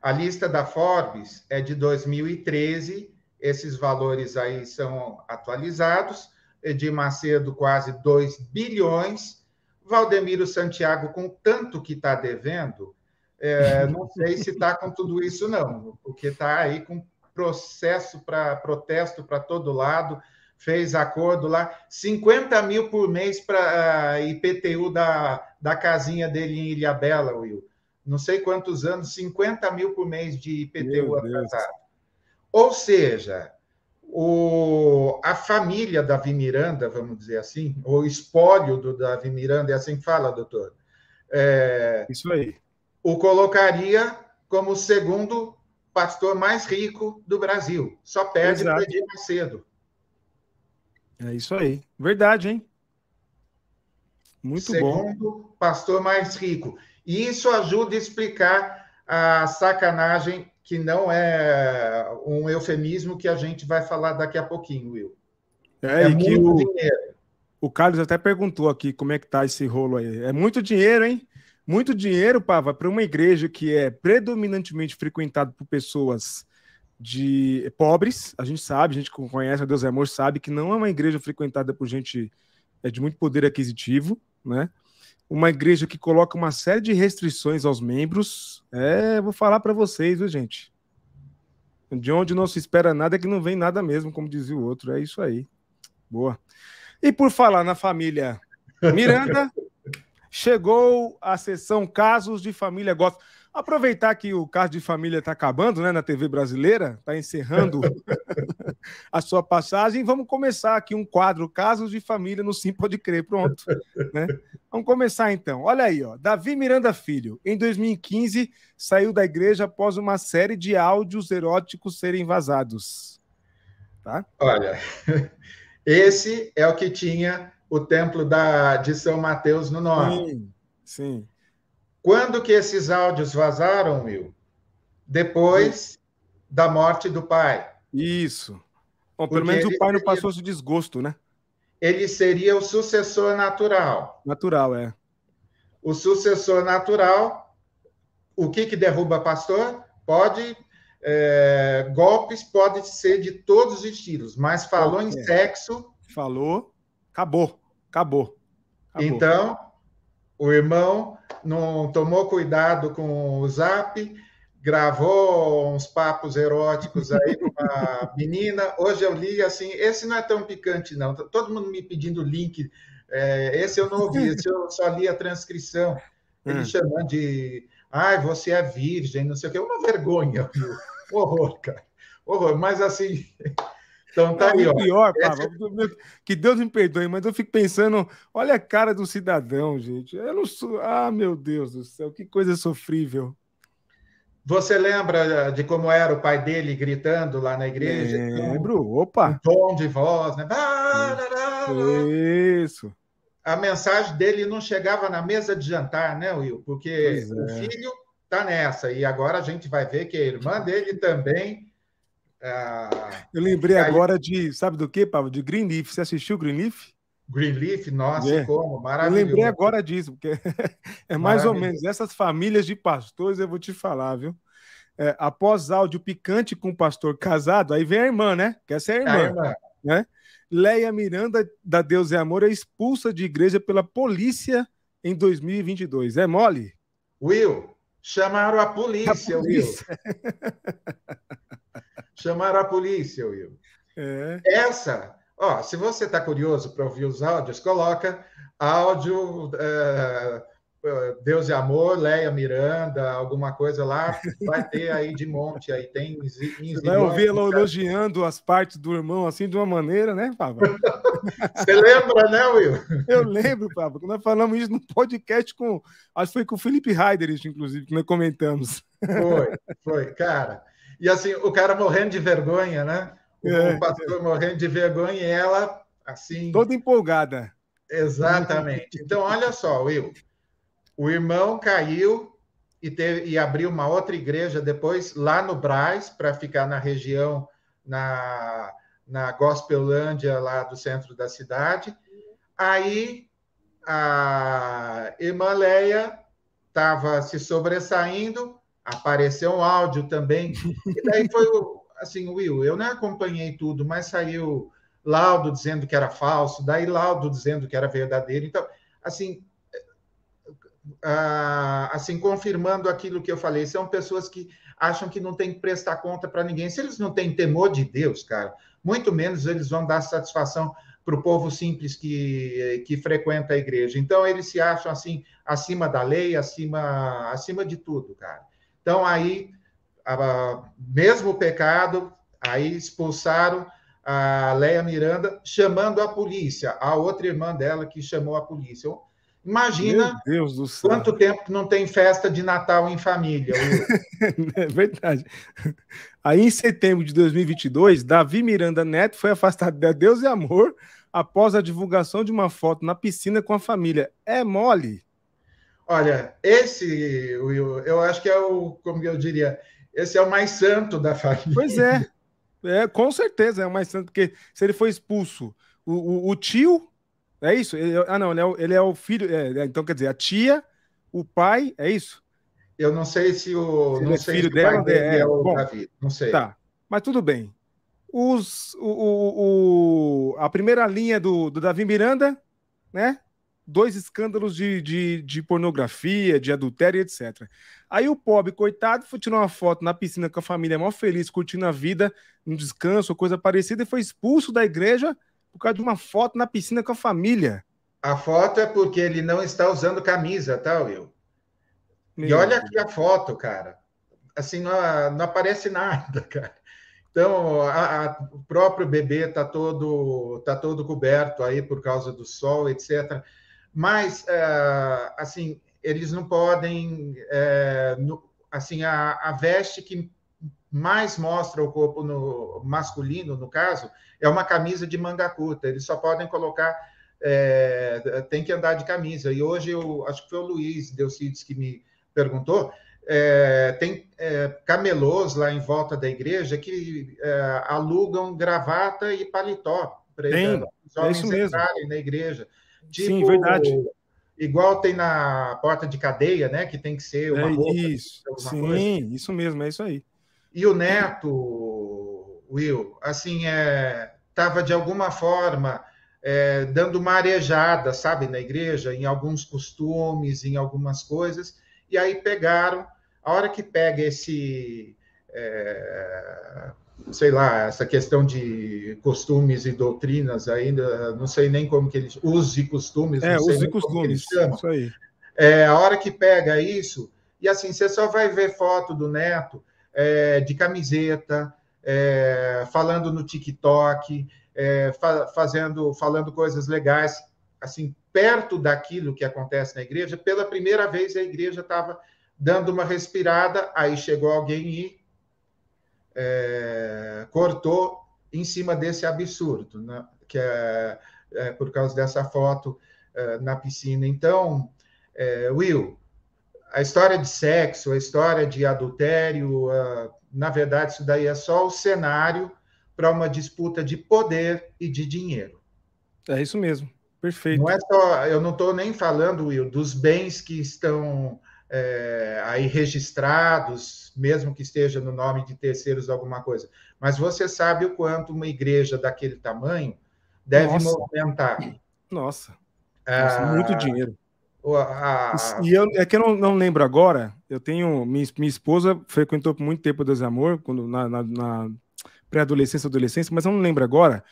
A lista da Forbes é de 2013 esses valores aí são atualizados. Edir Macedo, quase 2 bilhões. Valdemiro Santiago, com tanto que está devendo, é, não sei se está com tudo isso, não, porque está aí com processo para protesto para todo lado, fez acordo lá, 50 mil por mês para IPTU da, da casinha dele em Ilhabela, Will. Não sei quantos anos, 50 mil por mês de IPTU atrasado. Ou seja, o, a família Davi Miranda, vamos dizer assim, o espólio do Davi Miranda, é assim que fala, doutor? É, Isso aí. O colocaria como segundo pastor mais rico do Brasil. Só perde para Edir Macedo. É isso aí. Verdade, hein? Muito Segundo, bom. Segundo pastor mais rico. E isso ajuda a explicar a sacanagem, que não é um eufemismo que a gente vai falar daqui a pouquinho, Will. É, é e que o, dinheiro. o Carlos até perguntou aqui como é que tá esse rolo aí. É muito dinheiro, hein? Muito dinheiro, Pava, para uma igreja que é predominantemente frequentada por pessoas de pobres. A gente sabe, a gente que conhece a Deus é Amor sabe que não é uma igreja frequentada por gente é, de muito poder aquisitivo, né? Uma igreja que coloca uma série de restrições aos membros. É, vou falar para vocês, viu, gente? De onde não se espera nada é que não vem nada mesmo, como dizia o outro. É isso aí. Boa. E por falar na família Miranda, chegou a sessão Casos de Família Gospel. Aproveitar que o caso de família está acabando né, na TV brasileira, está encerrando a sua passagem, vamos começar aqui um quadro Casos de Família no Sim Pode Crer. Pronto. Né? Vamos começar então. Olha aí, ó. Davi Miranda Filho, em 2015, saiu da igreja após uma série de áudios eróticos serem vazados. Tá? Olha, esse é o que tinha o templo da, de São Mateus no nome. Sim, sim. Quando que esses áudios vazaram, Will? Depois da morte do pai. Isso. Bom, pelo menos o pai não passou esse desgosto, né? Ele seria o sucessor natural. Natural, é. O sucessor natural, o que que derruba pastor? Pode é, golpes pode ser de todos os estilos, mas falou em sexo. Falou, acabou. Acabou. Acabou. Então, o irmão não tomou cuidado com o zap, gravou uns papos eróticos aí com uma menina. Hoje eu li assim, esse não é tão picante, não. Tá todo mundo me pedindo link. É, esse eu não ouvi, esse eu só li a transcrição. Ele hum. chamando de ai, você é virgem, não sei o quê. Uma vergonha, viu? Horror, cara. Horror. Mas assim, então tá aí, ó. pior, Essa... que Deus me perdoe, mas eu fico pensando, olha a cara do cidadão, gente. Eu não sou. Ah, meu Deus do céu, que coisa sofrível. Você lembra de como era o pai dele gritando lá na igreja? Lembro, opa. Um tom de voz, né? Isso. A mensagem dele não chegava na mesa de jantar, né, Will? Porque é. o filho tá nessa, e agora a gente vai ver que a irmã dele também ah, eu lembrei aí... agora de, sabe do que, Pablo? De Greenleaf. Você assistiu Greenleaf? Greenleaf, nossa, é. como, maravilhoso. Eu lembrei agora disso, porque é mais ou menos essas famílias de pastores, eu vou te falar, viu? É, após áudio picante com o pastor casado, aí vem a irmã, né? Que essa é a irmã. A irmã. Né? Leia Miranda, da Deus é Amor, é expulsa de igreja pela polícia em 2022. É mole? Will, chamaram a polícia, a polícia. Will. Chamaram a polícia, Will. É. Essa, ó, se você está curioso para ouvir os áudios, coloca áudio é, é, Deus e Amor, Leia Miranda, alguma coisa lá, vai ter aí de monte aí. Tem Você vai ouvir ela elogiando as partes do irmão assim de uma maneira, né, Pablo? Você lembra, né, Will? Eu lembro, Pablo, quando nós falamos isso no podcast com. Acho que foi com o Felipe Heider, inclusive, que nós comentamos. Foi, foi, cara. E assim, o cara morrendo de vergonha, né? O, é. pastor morrendo de vergonha e ela, assim. Toda empolgada. Exatamente. Então, olha só, Will. O irmão caiu e, teve, e abriu uma outra igreja depois lá no Braz, para ficar na região, na, na Gospelândia, lá do centro da cidade. Aí a irmã Leia estava se sobressaindo, apareceu um áudio também. E daí foi assim, Will, eu não acompanhei tudo, mas saiu laudo dizendo que era falso, daí laudo dizendo que era verdadeiro. Então, assim, assim confirmando aquilo que eu falei, são pessoas que acham que não tem que prestar conta para ninguém. Se eles não têm temor de Deus, cara, muito menos eles vão dar satisfação para o povo simples que, que frequenta a igreja. Então, eles se acham assim, acima da lei, acima, acima de tudo, cara. Então, aí, a, mesmo o pecado, aí expulsaram a Leia Miranda, chamando a polícia, a outra irmã dela que chamou a polícia. Imagina quanto tempo não tem festa de Natal em família. é verdade. Aí, em setembro de 2022, Davi Miranda Neto foi afastado de Deus e Amor após a divulgação de uma foto na piscina com a família. É mole? Olha, esse, Will, eu acho que é o, como eu diria, esse é o mais santo da família. Pois é, é com certeza é o mais santo, porque se ele foi expulso, o, o, o tio é isso? Ele, ah, não, ele é o, ele é o filho. É, é, então, quer dizer, a tia, o pai, é isso? Eu não sei se o. Se não é sei filho se dela o é, é o Bom, Davi. Não sei. Tá, mas tudo bem. Os, o, o, o, a primeira linha do, do Davi Miranda, né? Dois escândalos de, de, de pornografia, de adultério, etc. Aí o pobre, coitado, foi tirar uma foto na piscina com a família mó feliz, curtindo a vida, um descanso, coisa parecida, e foi expulso da igreja por causa de uma foto na piscina com a família. A foto é porque ele não está usando camisa, tá, Will? Meu e olha aqui a foto, cara. Assim, não, não aparece nada, cara. Então, a, a, o próprio bebê está todo, tá todo coberto aí por causa do sol, etc. Mas, é, assim, eles não podem... É, assim, a, a veste que mais mostra o corpo no, masculino, no caso, é uma camisa de manga curta. Eles só podem colocar, é, tem que andar de camisa. E hoje, eu acho que foi o Luiz Delcides que me perguntou, é, tem é, camelôs lá em volta da igreja que é, alugam gravata e paletó para os homens entrarem na igreja. Tipo, Sim, verdade. Igual tem na porta de cadeia, né? Que tem que ser uma é roupa, Isso. Sim, coisa. isso mesmo, é isso aí. E o Neto, Will, assim, é, estava de alguma forma é, dando uma arejada, sabe, na igreja, em alguns costumes, em algumas coisas, e aí pegaram, a hora que pega esse, é, sei lá, essa questão de costumes e doutrinas ainda, não sei nem como que eles, usos e costumes, é, usos e costumes, isso aí. É, a hora que pega isso, e assim, você só vai ver foto do Neto, é, de camiseta, é, falando no TikTok, é, fa fazendo, falando coisas legais, assim, perto daquilo que acontece na igreja. Pela primeira vez, a igreja estava dando uma respirada, aí chegou alguém e é, cortou em cima desse absurdo, né? que é, é, por causa dessa foto é, na piscina. Então, Will, a história de sexo, a história de adultério, na verdade, isso daí é só o cenário para uma disputa de poder e de dinheiro. É isso mesmo, perfeito. Não é só, eu não estou nem falando, Will, dos bens que estão é, aí registrados, mesmo que esteja no nome de terceiros alguma coisa. Mas você sabe o quanto uma igreja daquele tamanho deve Nossa. movimentar. Nossa. Nossa ah, muito dinheiro. E eu, é que eu não, não, lembro agora. Eu tenho. Minha, minha esposa frequentou por muito tempo o Desamor, quando, na, na, na pré-adolescência adolescência, mas eu não lembro agora.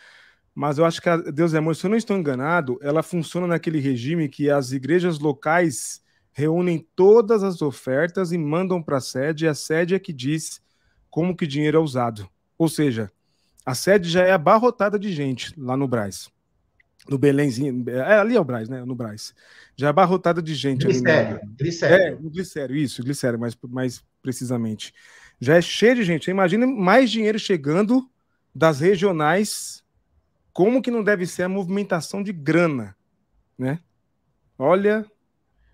Mas eu acho que a Deus é Amor, se eu não estou enganado, ela funciona naquele regime que as igrejas locais reúnem todas as ofertas e mandam para a sede, e a sede é que diz como que dinheiro é usado. Ou seja, a sede já é abarrotada de gente lá no Braz no Belenzinho, é, ali é o Braz, né? No Braz. Já é abarrotada de gente. Glicério, ali no, glicério. É, no glicério, isso, glicério, mais, mais precisamente. Já é cheio de gente. Imagina mais dinheiro chegando das regionais. Como que não deve ser a movimentação de grana, né? Olha.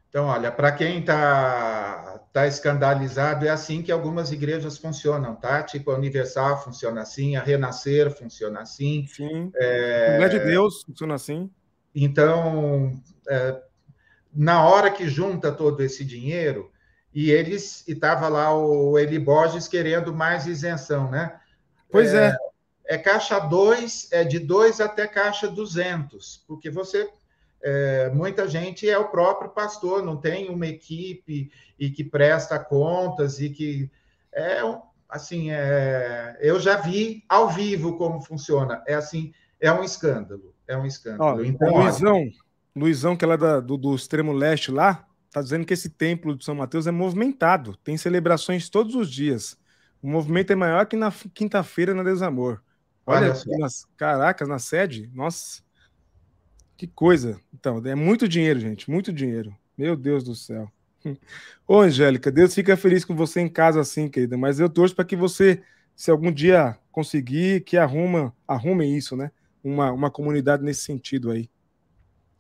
Então, olha, para quem está tá escandalizado, é assim que algumas igrejas funcionam, tá? Tipo, a Universal funciona assim, a Renascer funciona assim. Sim. É... é de Deus funciona assim. Então, é, na hora que junta todo esse dinheiro, e eles e estava lá o Eli Borges querendo mais isenção, né? Pois é. É, é caixa 2, é de 2 até caixa 200, porque você é, muita gente é o próprio pastor, não tem uma equipe e que presta contas e que é assim, é, eu já vi ao vivo como funciona. É assim, é um escândalo, é um escândalo. Ó, então, Luizão, olha... Luizão, que ela é da, do, do extremo leste lá, tá dizendo que esse templo de São Mateus é movimentado, tem celebrações todos os dias. O movimento é maior que na quinta-feira na Desamor. Olha, olha nas, caracas, na sede, nossa. Que coisa. Então, é muito dinheiro, gente, muito dinheiro. Meu Deus do céu. Ô, Angélica, Deus fica feliz com você em casa assim, querida, mas eu torço para que você, se algum dia conseguir, que arruma, arrume isso, né? Uma, uma comunidade nesse sentido aí.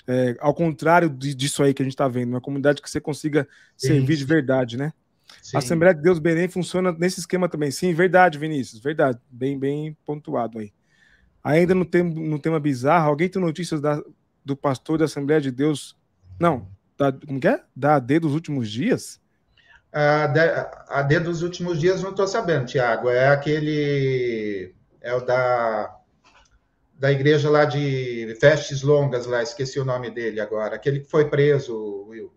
É, ao contrário disso aí que a gente está vendo, uma comunidade que você consiga servir sim. de verdade, né? Sim. A Assembleia de Deus Belém funciona nesse esquema também. Sim, verdade, Vinícius, verdade. Bem, bem pontuado aí. Ainda no tema, no tema bizarro, alguém tem notícias da, do pastor da Assembleia de Deus? Não, da, como que é? Da AD dos últimos dias? A D, a D dos últimos dias não estou sabendo, Tiago. É aquele. É o da. Da igreja lá de Vestes Longas, lá, esqueci o nome dele agora. Aquele que foi preso, Will.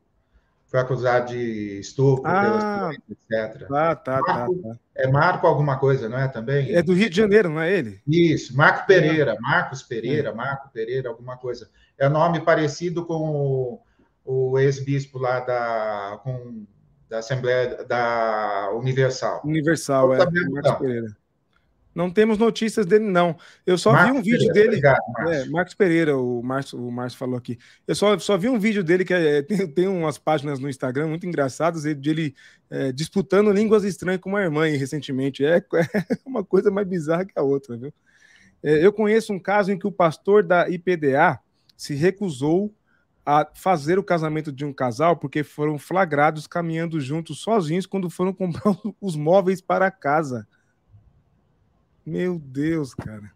Foi acusado de estupro, ah, etc. Tá, tá, tá, Marco, tá, tá. É Marco alguma coisa, não é também? É do Rio de Janeiro, não é ele? Isso, Marco Pereira, Marcos Pereira, é. Marco Pereira, alguma coisa. É nome parecido com o o ex-bispo lá da, com, da Assembleia da Universal. Universal, é. Marcos Pereira. Não temos notícias dele, não. Eu só Marcos vi um vídeo Pereira, dele. Obrigado, Marcos. É, Marcos Pereira, o Márcio, o Márcio falou aqui. Eu só, só vi um vídeo dele que é, tem, tem umas páginas no Instagram muito engraçadas, de ele é, disputando línguas estranhas com uma irmã recentemente. É, é, uma coisa mais bizarra que a outra, viu? É, eu conheço um caso em que o pastor da IPDA se recusou a fazer o casamento de um casal porque foram flagrados caminhando juntos sozinhos quando foram comprar os móveis para casa. Meu Deus, cara.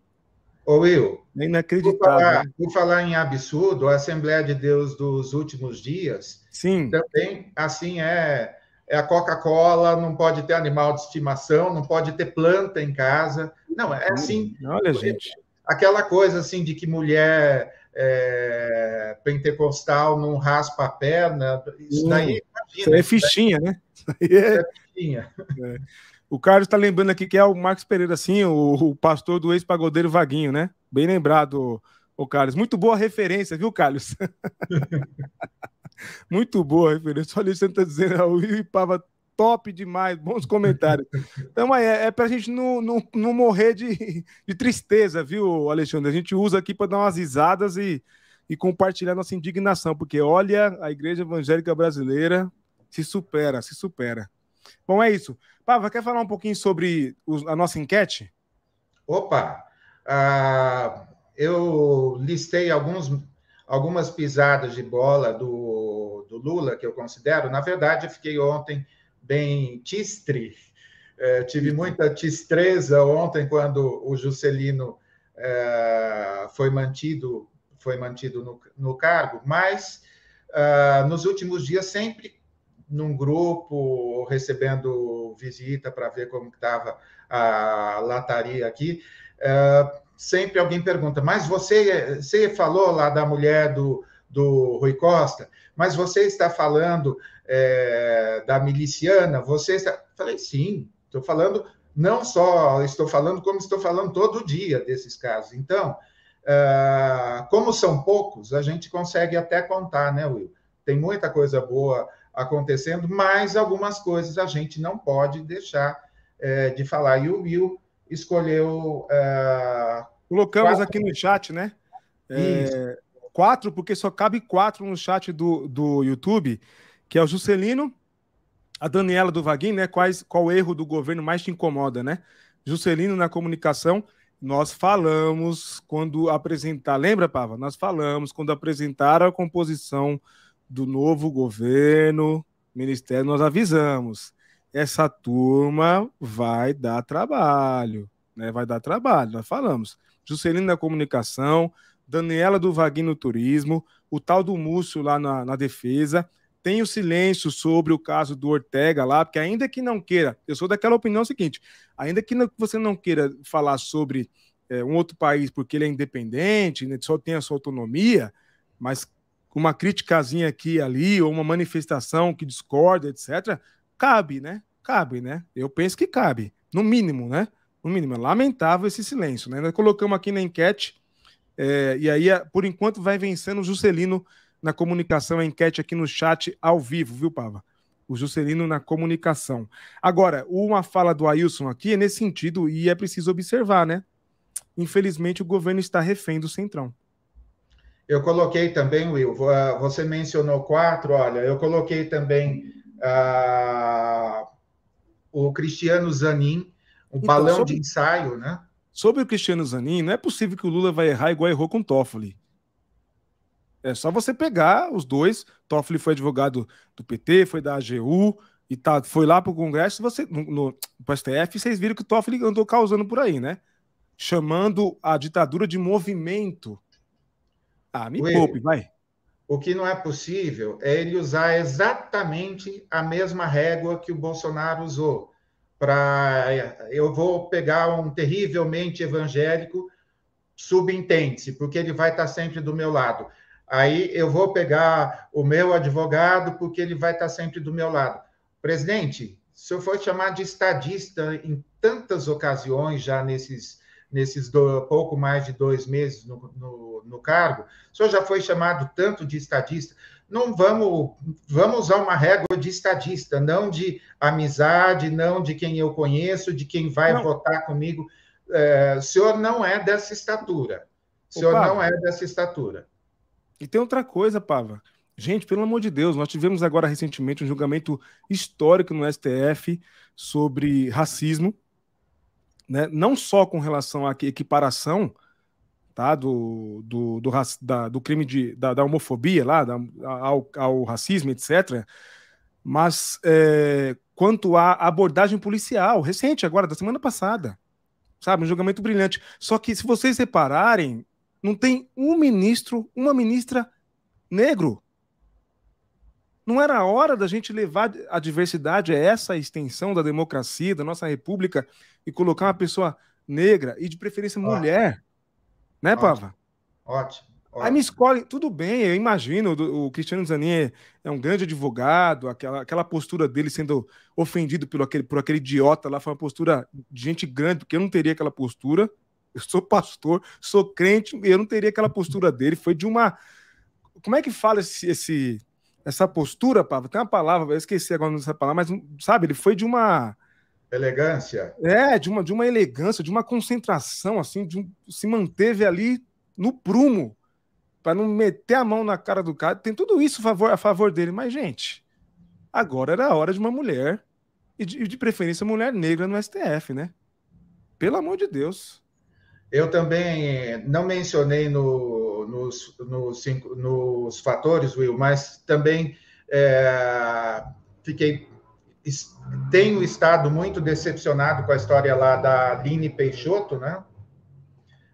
Ô Will, é inacreditável. Por falar, por falar, em absurdo, a Assembleia de Deus dos últimos dias Sim. também, assim, é, é a Coca-Cola, não pode ter animal de estimação, não pode ter planta em casa. Não, é assim. Olha, gente. Aquela coisa assim de que mulher é, pentecostal não raspa a perna. Isso daí, imagina, é fichinha, né? É, é fichinha. É. O Carlos está lembrando aqui que é o Marcos Pereira, assim, o, o pastor do ex-pagodeiro Vaguinho, né? Bem lembrado, o Carlos. Muito boa referência, viu, Carlos? Muito boa referência. Olha, você está dizendo, o Rio Pava top demais, bons comentários. Então é, é para a gente não, não, não morrer de, de tristeza, viu, Alexandre? A gente usa aqui para dar umas risadas e, e compartilhar nossa indignação, porque olha, a igreja evangélica brasileira se supera, se supera. Bom, é isso. Pava, quer falar um pouquinho sobre a nossa enquete? Opa! Uh, eu listei alguns, algumas pisadas de bola do, do Lula que eu considero. Na verdade, eu fiquei ontem bem tistre. É, tive muita tistreza ontem quando o Juscelino é, foi mantido foi mantido no, no cargo, mas uh, nos últimos dias sempre num grupo recebendo visita para ver como estava a lataria aqui, uh, sempre alguém pergunta: mas você você falou lá da mulher do do Rui Costa, mas você está falando é, da miliciana, você está. Falei, sim, estou falando, não só estou falando, como estou falando todo dia desses casos. Então, é, como são poucos, a gente consegue até contar, né, Will? Tem muita coisa boa acontecendo, mas algumas coisas a gente não pode deixar é, de falar. E o Will escolheu. É, Colocamos quatro... aqui no chat, né? É, quatro, porque só cabe quatro no chat do, do YouTube que é o Juscelino, a Daniela do Vaguinho, né? Quais, qual erro do governo mais te incomoda, né? Juscelino na comunicação, nós falamos quando apresentar, lembra, Pava? Nós falamos quando apresentaram a composição do novo governo, ministério, nós avisamos. Essa turma vai dar trabalho, né? Vai dar trabalho, nós falamos. Juscelino na comunicação, Daniela do Vaguinho no turismo, o tal do Múcio lá na, na defesa, tem o silêncio sobre o caso do Ortega lá, porque ainda que não queira, eu sou daquela opinião seguinte, ainda que você não queira falar sobre é, um outro país porque ele é independente, né, só tem a sua autonomia, mas uma criticazinha aqui ali, ou uma manifestação que discorda, etc., cabe, né? Cabe, né? Eu penso que cabe, no mínimo, né? No mínimo, é lamentável esse silêncio, né? Nós colocamos aqui na enquete, é, e aí, por enquanto, vai vencendo o Juscelino na comunicação, a enquete aqui no chat ao vivo, viu, Pava? O Juscelino na comunicação. Agora, uma fala do Ailson aqui é nesse sentido, e é preciso observar, né? Infelizmente, o governo está refém do Centrão. Eu coloquei também, Will, ah, você mencionou quatro, olha, eu coloquei também uh, o Cristiano Zanin, um então, balão sobre, de ensaio, né? Sobre o Cristiano Zanin, não é possível que o Lula vai errar igual errou com o Toffoli. É só você pegar os dois. Toffoli foi advogado do PT, foi da AGU e tá, foi lá para o Congresso, você no, no pro STF, vocês viram que o Toffoli andou causando por aí, né? Chamando a ditadura de movimento. Ah, me Will, poupe, vai. O que não é possível é ele usar exatamente a mesma régua que o Bolsonaro usou. Para eu vou pegar um terrivelmente evangélico, subentende-se, porque ele vai estar sempre do meu lado. Aí eu vou pegar o meu advogado, porque ele vai estar sempre do meu lado. Presidente, o senhor foi chamado de estadista em tantas ocasiões já nesses nesses do, pouco mais de dois meses no, no, no, cargo, o senhor já foi chamado tanto de estadista. Não vamos, vamos usar uma régua de estadista, não de amizade, não de quem eu conheço, de quem vai não. votar comigo. É, o senhor não é dessa estatura. O senhor Pava, não é dessa estatura. E tem outra coisa, Pava. Gente, pelo amor de Deus, nós tivemos agora recentemente um julgamento histórico no STF sobre racismo né, não só com relação à equiparação tá, do, do, do, da, do crime de, da, da homofobia lá, da, ao, ao, racismo, etc., mas é, quanto à abordagem policial, recente, agora, da semana passada. Sabe, um julgamento brilhante. Só que, se vocês repararem, não tem um ministro, uma ministra negro. Não era a hora da gente levar a diversidade a essa extensão da democracia, da nossa república, e colocar uma pessoa negra e de preferência mulher. Né, Pava? Ótimo. Aí me escolhe, tudo bem, eu imagino, o, o Cristiano Zanin é, é, um grande advogado, aquela, aquela postura dele sendo ofendido por aquele, por aquele idiota lá, foi uma postura de gente grande, porque eu não teria aquela postura. Eu sou pastor, sou crente, eu não teria aquela postura dele. Foi de uma. Como é que fala esse, esse essa postura, Pava? Tem uma palavra, eu esqueci agora dessa palavra, mas sabe, ele foi de uma Elegância. É, de uma, de uma elegância, de uma concentração, assim, de um, se manteve ali no prumo, para não meter a mão na cara do cara. Tem tudo isso a favor, a favor dele. Mas, gente, agora era a hora de uma mulher, e de, de preferência mulher negra no STF, né? Pelo amor de Deus. Eu também não mencionei no, nos, nos, nos fatores, Will, mas também é, fiquei tenho estado muito decepcionado com a história lá da Aline Peixoto, né?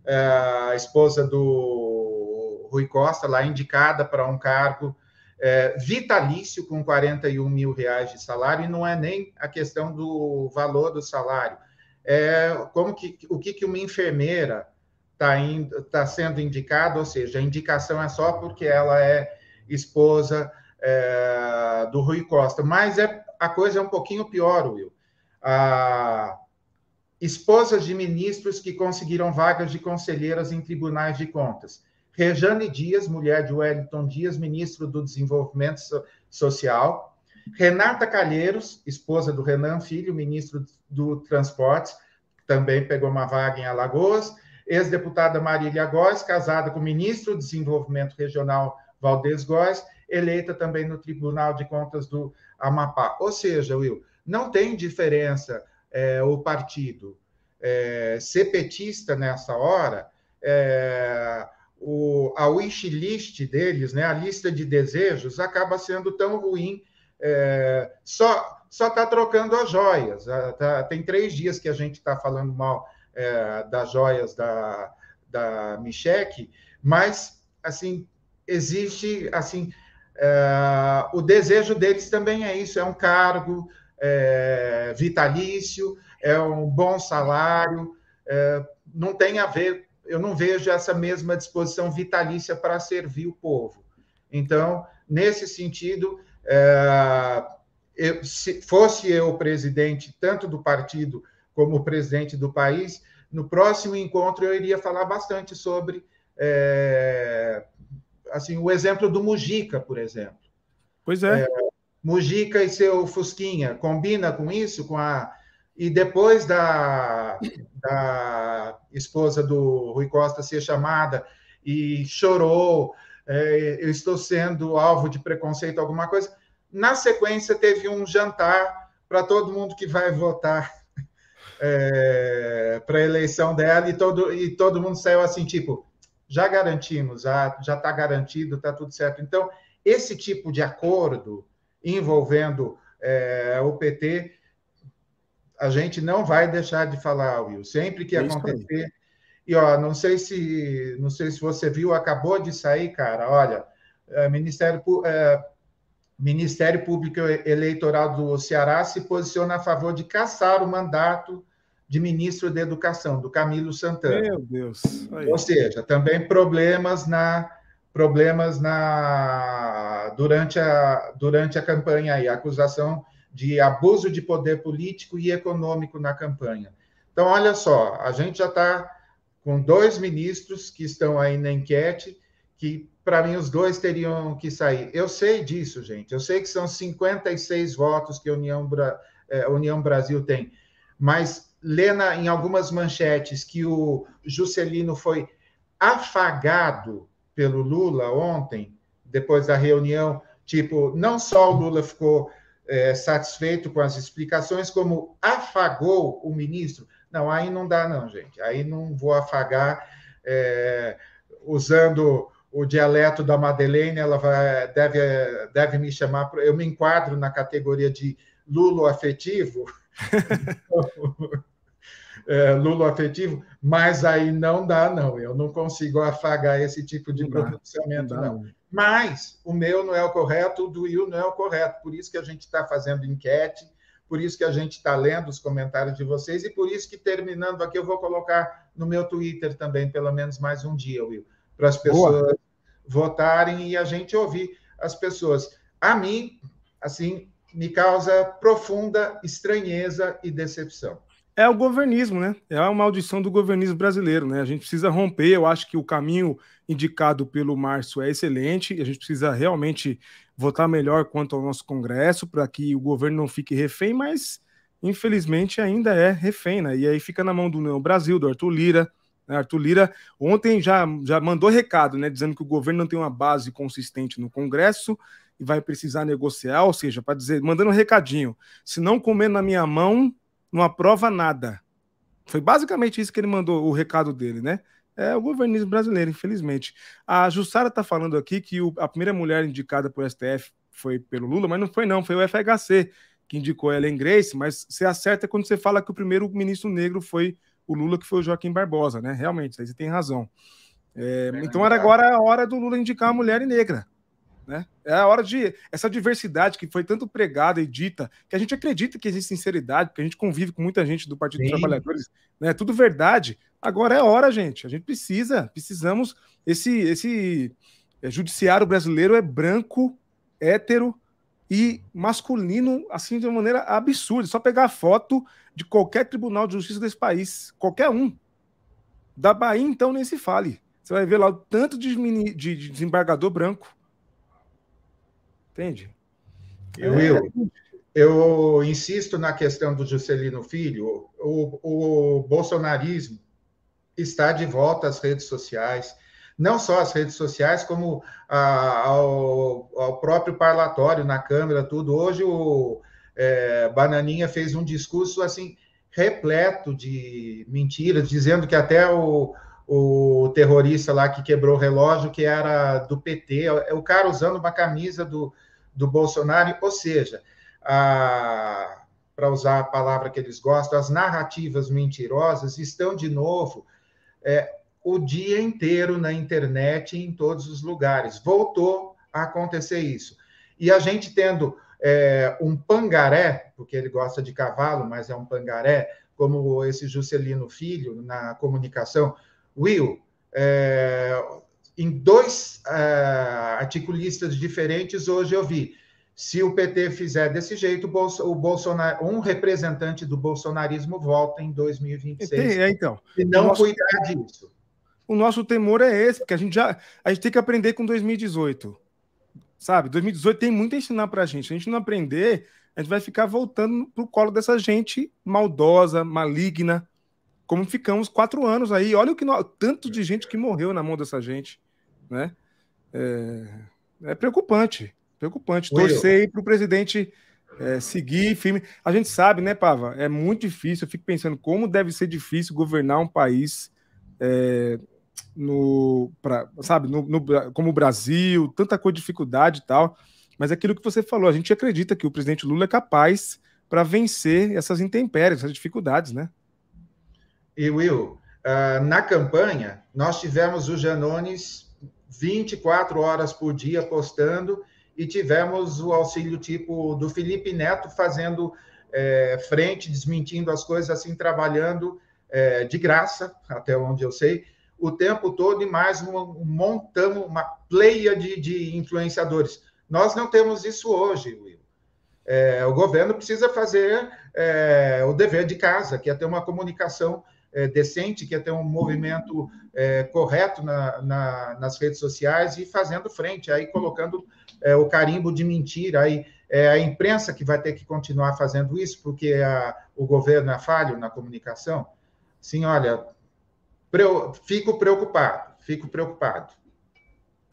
É, a esposa do Rui Costa, lá indicada para um cargo é, vitalício com 41 mil reais de salário, e não é nem a questão do valor do salário, é como que o que, que uma enfermeira está tá sendo indicada, ou seja, a indicação é só porque ela é esposa é, do Rui Costa, mas é a coisa é um pouquinho pior, Will. Ah, esposas de ministros que conseguiram vagas de conselheiras em tribunais de contas. Rejane Dias, mulher de Wellington Dias, ministro do Desenvolvimento Social. Renata Calheiros, esposa do Renan Filho, ministro do Transportes, também pegou uma vaga em Alagoas. Ex-deputada Marília Góes, casada com o ministro do Desenvolvimento Regional Valdez Góes, eleita também no Tribunal de Contas do Amapá. Ou seja, Will, não tem diferença é, o partido é, ser petista nessa hora, é, o, a wish list deles, né, a lista de desejos, acaba sendo tão ruim, é, só só está trocando as joias. Tá, tem três dias que a gente está falando mal é, das joias da, da Micheque, mas assim existe assim é, o desejo deles também é isso: é um cargo é, vitalício, é um bom salário, é, não tem a ver. Eu não vejo essa mesma disposição vitalícia para servir o povo. Então, nesse sentido, é, eu, se fosse eu presidente tanto do partido como presidente do país, no próximo encontro eu iria falar bastante sobre é, assim, o exemplo do Mujica, por exemplo. Pois é. é Mujica e seu Fusquinha, combina com isso, com a e depois da, da esposa do Rui Costa ser chamada e chorou, é, eu estou sendo alvo de preconceito, alguma coisa. Na sequência, teve um jantar para todo mundo que vai votar é, para a eleição dela e todo, e todo mundo saiu assim, tipo, já garantimos, já está garantido, está tudo certo. Então, esse tipo de acordo envolvendo é, o PT, a gente não vai deixar de falar, Will. Sempre que é acontecer, e ó, não sei se não sei se você viu, acabou de sair, cara. Olha, é, Ministério é, Ministério Público Eleitoral do Ceará se posiciona a favor de caçar o mandato de ministro da Educação, do Camilo Santana. Meu Deus. Aí. Ou seja, também problemas na problemas na durante a durante a campanha aí, acusação de abuso de poder político e econômico na campanha. Então, olha só, a gente já está com dois ministros que estão aí na enquete, que para mim os dois teriam que sair. Eu sei disso, gente. Eu sei que são 56 votos que a União, Bra... é, União Brasil tem, mas Lena, em algumas manchetes, que o Juscelino foi afagado pelo Lula ontem, depois da reunião, tipo, não só o Lula ficou é, satisfeito com as explicações, como afagou o ministro. Não, aí não dá, não, gente. Aí não vou afagar é, usando o dialeto da Madeleine, ela vai, deve, deve me chamar. Eu me enquadro na categoria de lulo afetivo. é, lulo afetivo, mas aí não dá, não. Eu não consigo afagar esse tipo de pronunciamento, não. não. Mas o meu não é o correto, o do Will não é o correto. Por isso que a gente está fazendo enquete, por isso que a gente está lendo os comentários de vocês e por isso que, terminando aqui, eu vou colocar no meu Twitter também, pelo menos mais um dia, Will, para as pessoas Boa. votarem e a gente ouvir as pessoas. A mim, assim, me causa profunda estranheza e decepção. É o governismo, né? É a maldição do governismo brasileiro, né? A gente precisa romper. Eu acho que o caminho indicado pelo Márcio é excelente. A gente precisa realmente votar melhor quanto ao nosso Congresso, para que o governo não fique refém, mas infelizmente ainda é refém, né? E aí fica na mão do União Brasil, do Arthur Lira. Né? Arthur Lira ontem já, já mandou recado, né? Dizendo que o governo não tem uma base consistente no Congresso e vai precisar negociar, ou seja, para dizer, mandando um recadinho: se não comer na minha mão, não aprova nada. Foi basicamente isso que ele mandou, o recado dele, né? É o governismo brasileiro, infelizmente. A Jussara está falando aqui que o, a primeira mulher indicada por STF foi pelo Lula, mas não foi não, foi o FHC que indicou ela em Grace, mas você acerta quando você fala que o primeiro ministro negro foi o Lula, que foi o Joaquim Barbosa, né? Realmente, aí você tem razão. É, então era agora a hora do Lula indicar a mulher negra. Né? É a hora de essa diversidade que foi tanto pregada e dita, que a gente acredita que existe sinceridade, porque a gente convive com muita gente do Partido Sim. dos Trabalhadores, né? Tudo verdade. Agora é hora, gente. A gente precisa, precisamos. Esse, esse é, judiciário brasileiro é branco, hétero e masculino, assim, de uma maneira absurda. É só pegar a foto de qualquer tribunal de justiça desse país, qualquer um. Da Bahia, então, nem se fale. Você vai ver lá o tanto de, mini, de, de desembargador branco. Entende? Eu, eu, eu insisto na questão do Juscelino Filho. O, o bolsonarismo está de volta às redes sociais, não só às redes sociais, como a, ao, ao, próprio parlatório na Câmara, tudo. Hoje o é, Bananinha fez um discurso assim repleto de mentiras, dizendo que até o, o terrorista lá que quebrou o relógio, que era do PT, é o cara usando uma camisa do, do Bolsonaro, ou seja, para usar a palavra que eles gostam, as narrativas mentirosas estão de novo é, o dia inteiro na internet em todos os lugares. Voltou a acontecer isso. E a gente tendo é, um pangaré, porque ele gosta de cavalo, mas é um pangaré, como esse Juscelino Filho na comunicação, Will, é, em dois é, articulistas diferentes, hoje eu vi. Se o PT fizer desse jeito, o Bolsonaro, um representante do bolsonarismo volta em 2026. É, então. E não nosso, cuidar disso. O nosso temor é esse, porque a gente já a gente tem que aprender com 2018. Sabe? 2018 tem muito a ensinar para a gente. Se a gente não aprender, a gente vai ficar voltando pro colo dessa gente maldosa, maligna, como ficamos quatro anos aí. Olha o que tanto de gente que morreu na mão dessa gente, né? É, é preocupante, preocupante. Torcer aí para o presidente é, seguir firme. A gente sabe, né, Pava? É muito difícil. Eu fico pensando como deve ser difícil governar um país é, no, pra, sabe, no, no, como o Brasil, tanta coisa de dificuldade e tal. Mas é aquilo que você falou, a gente acredita que o presidente Lula é capaz para vencer essas intempéries, essas dificuldades, né? E Will, uh, na campanha, nós tivemos o Janones 24 horas por dia postando e tivemos o auxílio tipo do Felipe Neto fazendo é, frente, desmentindo as coisas, assim, trabalhando é, de graça, até onde eu sei, o tempo todo, e mais um, montamos uma pleia de, de influenciadores. Nós não temos isso hoje, Will. É, o governo precisa fazer é, o dever de casa, que é ter uma comunicação é, decente, que é ter um movimento é, correto na, na, nas redes sociais e fazendo frente, aí colocando é, o carimbo de mentira. Aí é a imprensa que vai ter que continuar fazendo isso, porque a, o governo é falho na comunicação. Sim, olha, pre, fico preocupado, fico preocupado.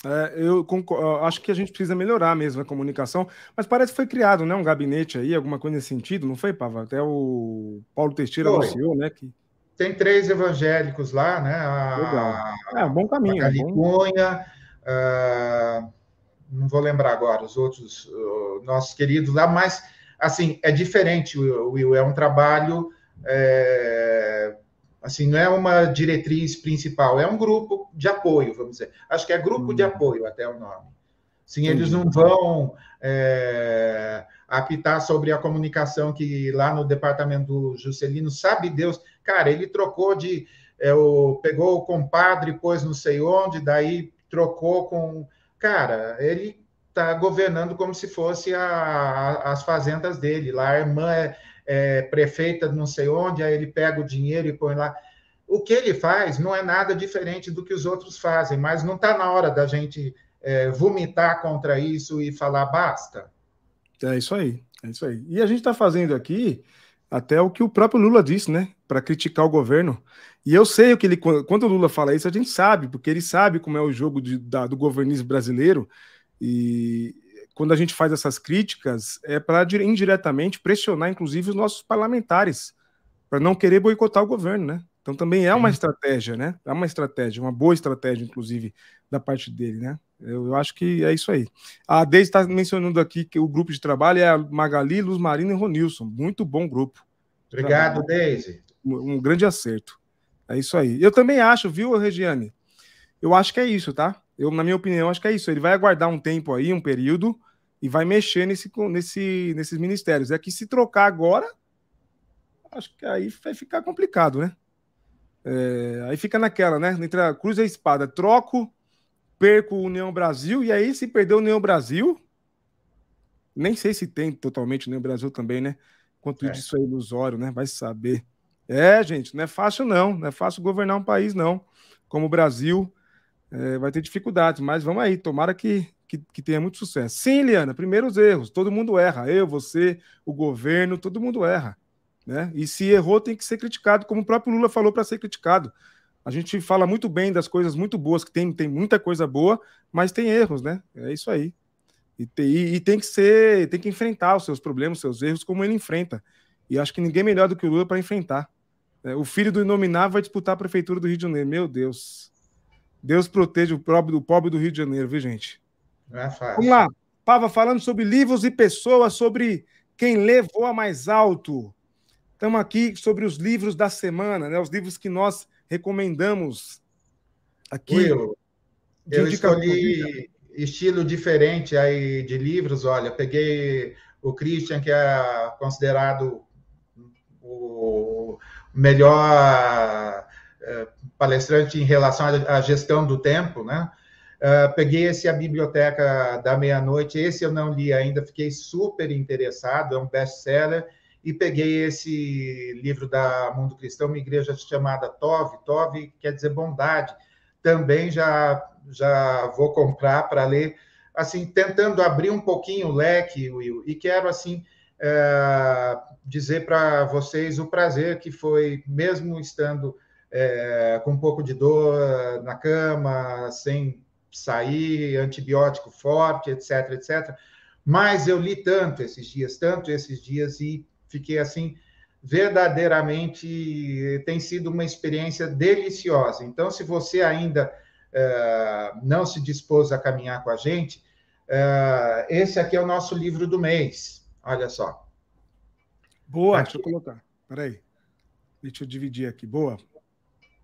É, eu concordo, acho que a gente precisa melhorar mesmo a comunicação, mas parece que foi criado né, um gabinete aí, alguma coisa nesse sentido, não foi, Pava? Até o Paulo Teixeira foi. anunciou, né? Que... Tem três evangélicos lá, né? A, Legal. É, bom caminho. A Cunha, uh, não vou lembrar agora, os outros uh, nossos queridos lá, mas, assim, é diferente, Will, é um trabalho... É, Assim, não é uma diretriz principal, é um grupo de apoio, vamos dizer. Acho que é grupo de hum. apoio até o nome. Sim, eles não vão é, apitar sobre a comunicação que lá no departamento do Juscelino, sabe Deus, cara, ele trocou de. É, o, pegou o compadre, pôs não sei onde, daí trocou com. Cara, ele está governando como se fosse a, a, as fazendas dele. Lá a irmã é, é, prefeita de não sei onde, aí ele pega o dinheiro e põe lá. O que ele faz não é nada diferente do que os outros fazem, mas não está na hora da gente é, vomitar contra isso e falar basta. É isso aí, é isso aí. E a gente está fazendo aqui até o que o próprio Lula disse, né? Para criticar o governo. E eu sei o que ele. Quando o Lula fala isso, a gente sabe, porque ele sabe como é o jogo de, da, do governismo brasileiro. E quando a gente faz essas críticas, é para indiretamente pressionar, inclusive, os nossos parlamentares, para não querer boicotar o governo, né? Então também é uma estratégia, né? É uma estratégia, uma boa estratégia, inclusive, da parte dele, né? Eu, eu acho que é isso aí. A Deise está mencionando aqui que o grupo de trabalho é a Magali, Luz Marina e Ronilson. Muito bom grupo. Obrigado, Deise. Um, um grande acerto. É isso aí. Eu também acho, viu, Regiane? Eu acho que é isso, tá? Eu, na minha opinião, acho que é isso. Ele vai aguardar um tempo aí, um período, e vai mexer nesse, nesse, nesses ministérios. É que se trocar agora, acho que aí vai ficar complicado, né? É, aí fica naquela, né? Entre a cruz e a espada. Troco, perco o União Brasil, e aí se perder o União Brasil, nem sei se tem totalmente o União Brasil também, né? Quanto é. disso é ilusório, né? Vai saber. É, gente, não é fácil não. Não é fácil governar um país, não. Como o Brasil, é, vai ter dificuldades, mas vamos aí, tomara que, que, que, tenha muito sucesso. Sim, Liana, primeiros erros, todo mundo erra, eu, você, o governo, todo mundo erra. Né? E se errou, tem que ser criticado, como o próprio Lula falou para ser criticado. A gente fala muito bem das coisas muito boas, que tem, tem muita coisa boa, mas tem erros, né? É isso aí. E tem, e tem que ser, tem que enfrentar os seus problemas, os seus erros, como ele enfrenta. E acho que ninguém melhor do que o Lula para enfrentar. É, o filho do Inominável vai disputar a prefeitura do Rio de Janeiro. Meu Deus. Deus proteja o pobre do, pobre do Rio de Janeiro, viu, gente? É fácil. Vamos lá. Pava falando sobre livros e pessoas, sobre quem levou a mais alto. Estamos aqui sobre os livros da semana, né? Os livros que nós recomendamos aqui. Will, eu escolhi estilo diferente aí de livros. Olha, peguei o Christian, que é considerado o melhor é, palestrante em relação à gestão do tempo, né? Uh, peguei esse A Biblioteca da Meia-Noite, esse eu não li ainda, fiquei super interessado, é um best-seller, e peguei esse livro da Mundo Cristão, uma igreja chamada Tove, Tove quer dizer bondade, também já, já vou comprar para ler, assim, tentando abrir um pouquinho o leque, Will, e quero, assim, é, dizer para vocês o prazer que foi, mesmo estando é, com um pouco de dor na cama, sem sair, antibiótico forte, etc, etc. Mas eu li tanto esses dias, tanto esses dias, e fiquei assim, verdadeiramente tem sido uma experiência deliciosa. Então, se você ainda é, não se dispôs a caminhar com a gente, é, esse aqui é o nosso livro do mês. Olha só. Boa, aqui. deixa eu colocar. Peraí. Deixa eu dividir aqui. Boa.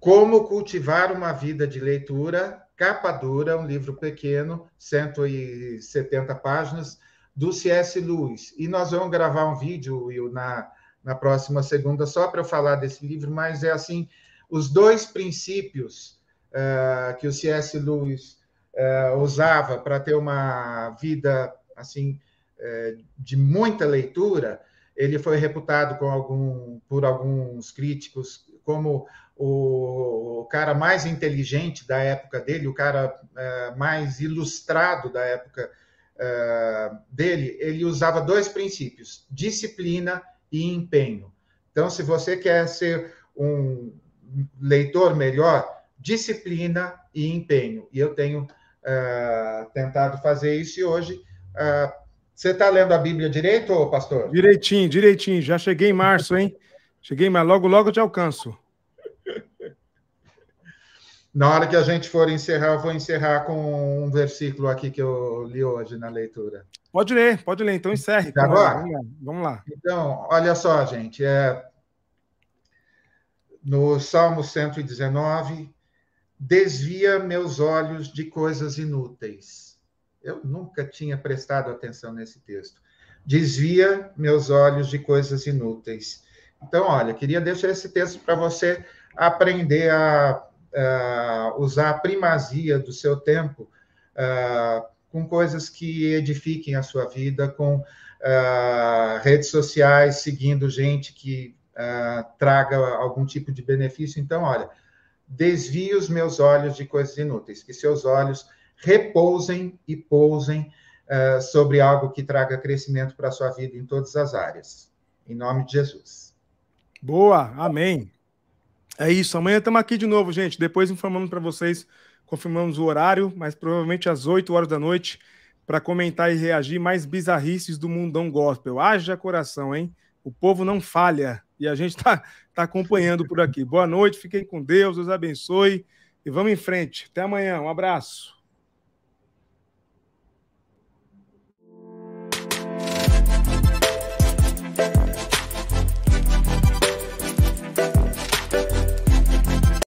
Como cultivar uma vida de leitura, capa dura, um livro pequeno, 170 páginas, do C.S. Lewis. E nós vamos gravar um vídeo, Will, na, na próxima segunda, só para eu falar desse livro, mas é assim, os dois princípios uh, que o C.S. Lewis uh, usava para ter uma vida, assim, uh, de muita leitura, ele foi reputado algum, por alguns críticos como o, cara mais inteligente da época dele, o cara é, mais ilustrado da época é, dele, ele usava dois princípios: disciplina e empenho. Então, se você quer ser um leitor melhor, disciplina e empenho. E eu tenho é, tentado fazer isso e hoje. Você está lendo a Bíblia direito, pastor? Direitinho, direitinho. Já cheguei em março, hein? Cheguei, mas logo, logo eu te alcanço. Na hora que a gente for encerrar, eu vou encerrar com um versículo aqui que eu li hoje na leitura. Pode ler, pode ler. Então encerre. Agora? Vamos lá, vamos lá. Então, olha só, gente. É... No Salmo 119, desvia meus olhos de coisas inúteis. Eu nunca tinha prestado atenção nesse texto. Desvia meus olhos de coisas inúteis. Então, olha, queria deixar esse texto para você aprender a uh, usar a primazia do seu tempo uh, com coisas que edifiquem a sua vida, com uh, redes sociais, seguindo gente que traga algum tipo de benefício. Então, olha, desvie os meus olhos de coisas inúteis, que seus olhos repousem e pousem sobre algo que traga crescimento para a sua vida em todas as áreas. Em nome de Jesus. Boa, amém. É isso. Amanhã estamos aqui de novo, gente. Depois informamos para vocês, confirmamos o horário, mas provavelmente às 8 horas da noite, para comentar e reagir mais bizarrices do mundão gospel. Haja coração, hein? O povo não falha e a gente está tá acompanhando por aqui. Boa noite, fiquem com Deus, Deus abençoe e vamos em frente. Até amanhã, um abraço.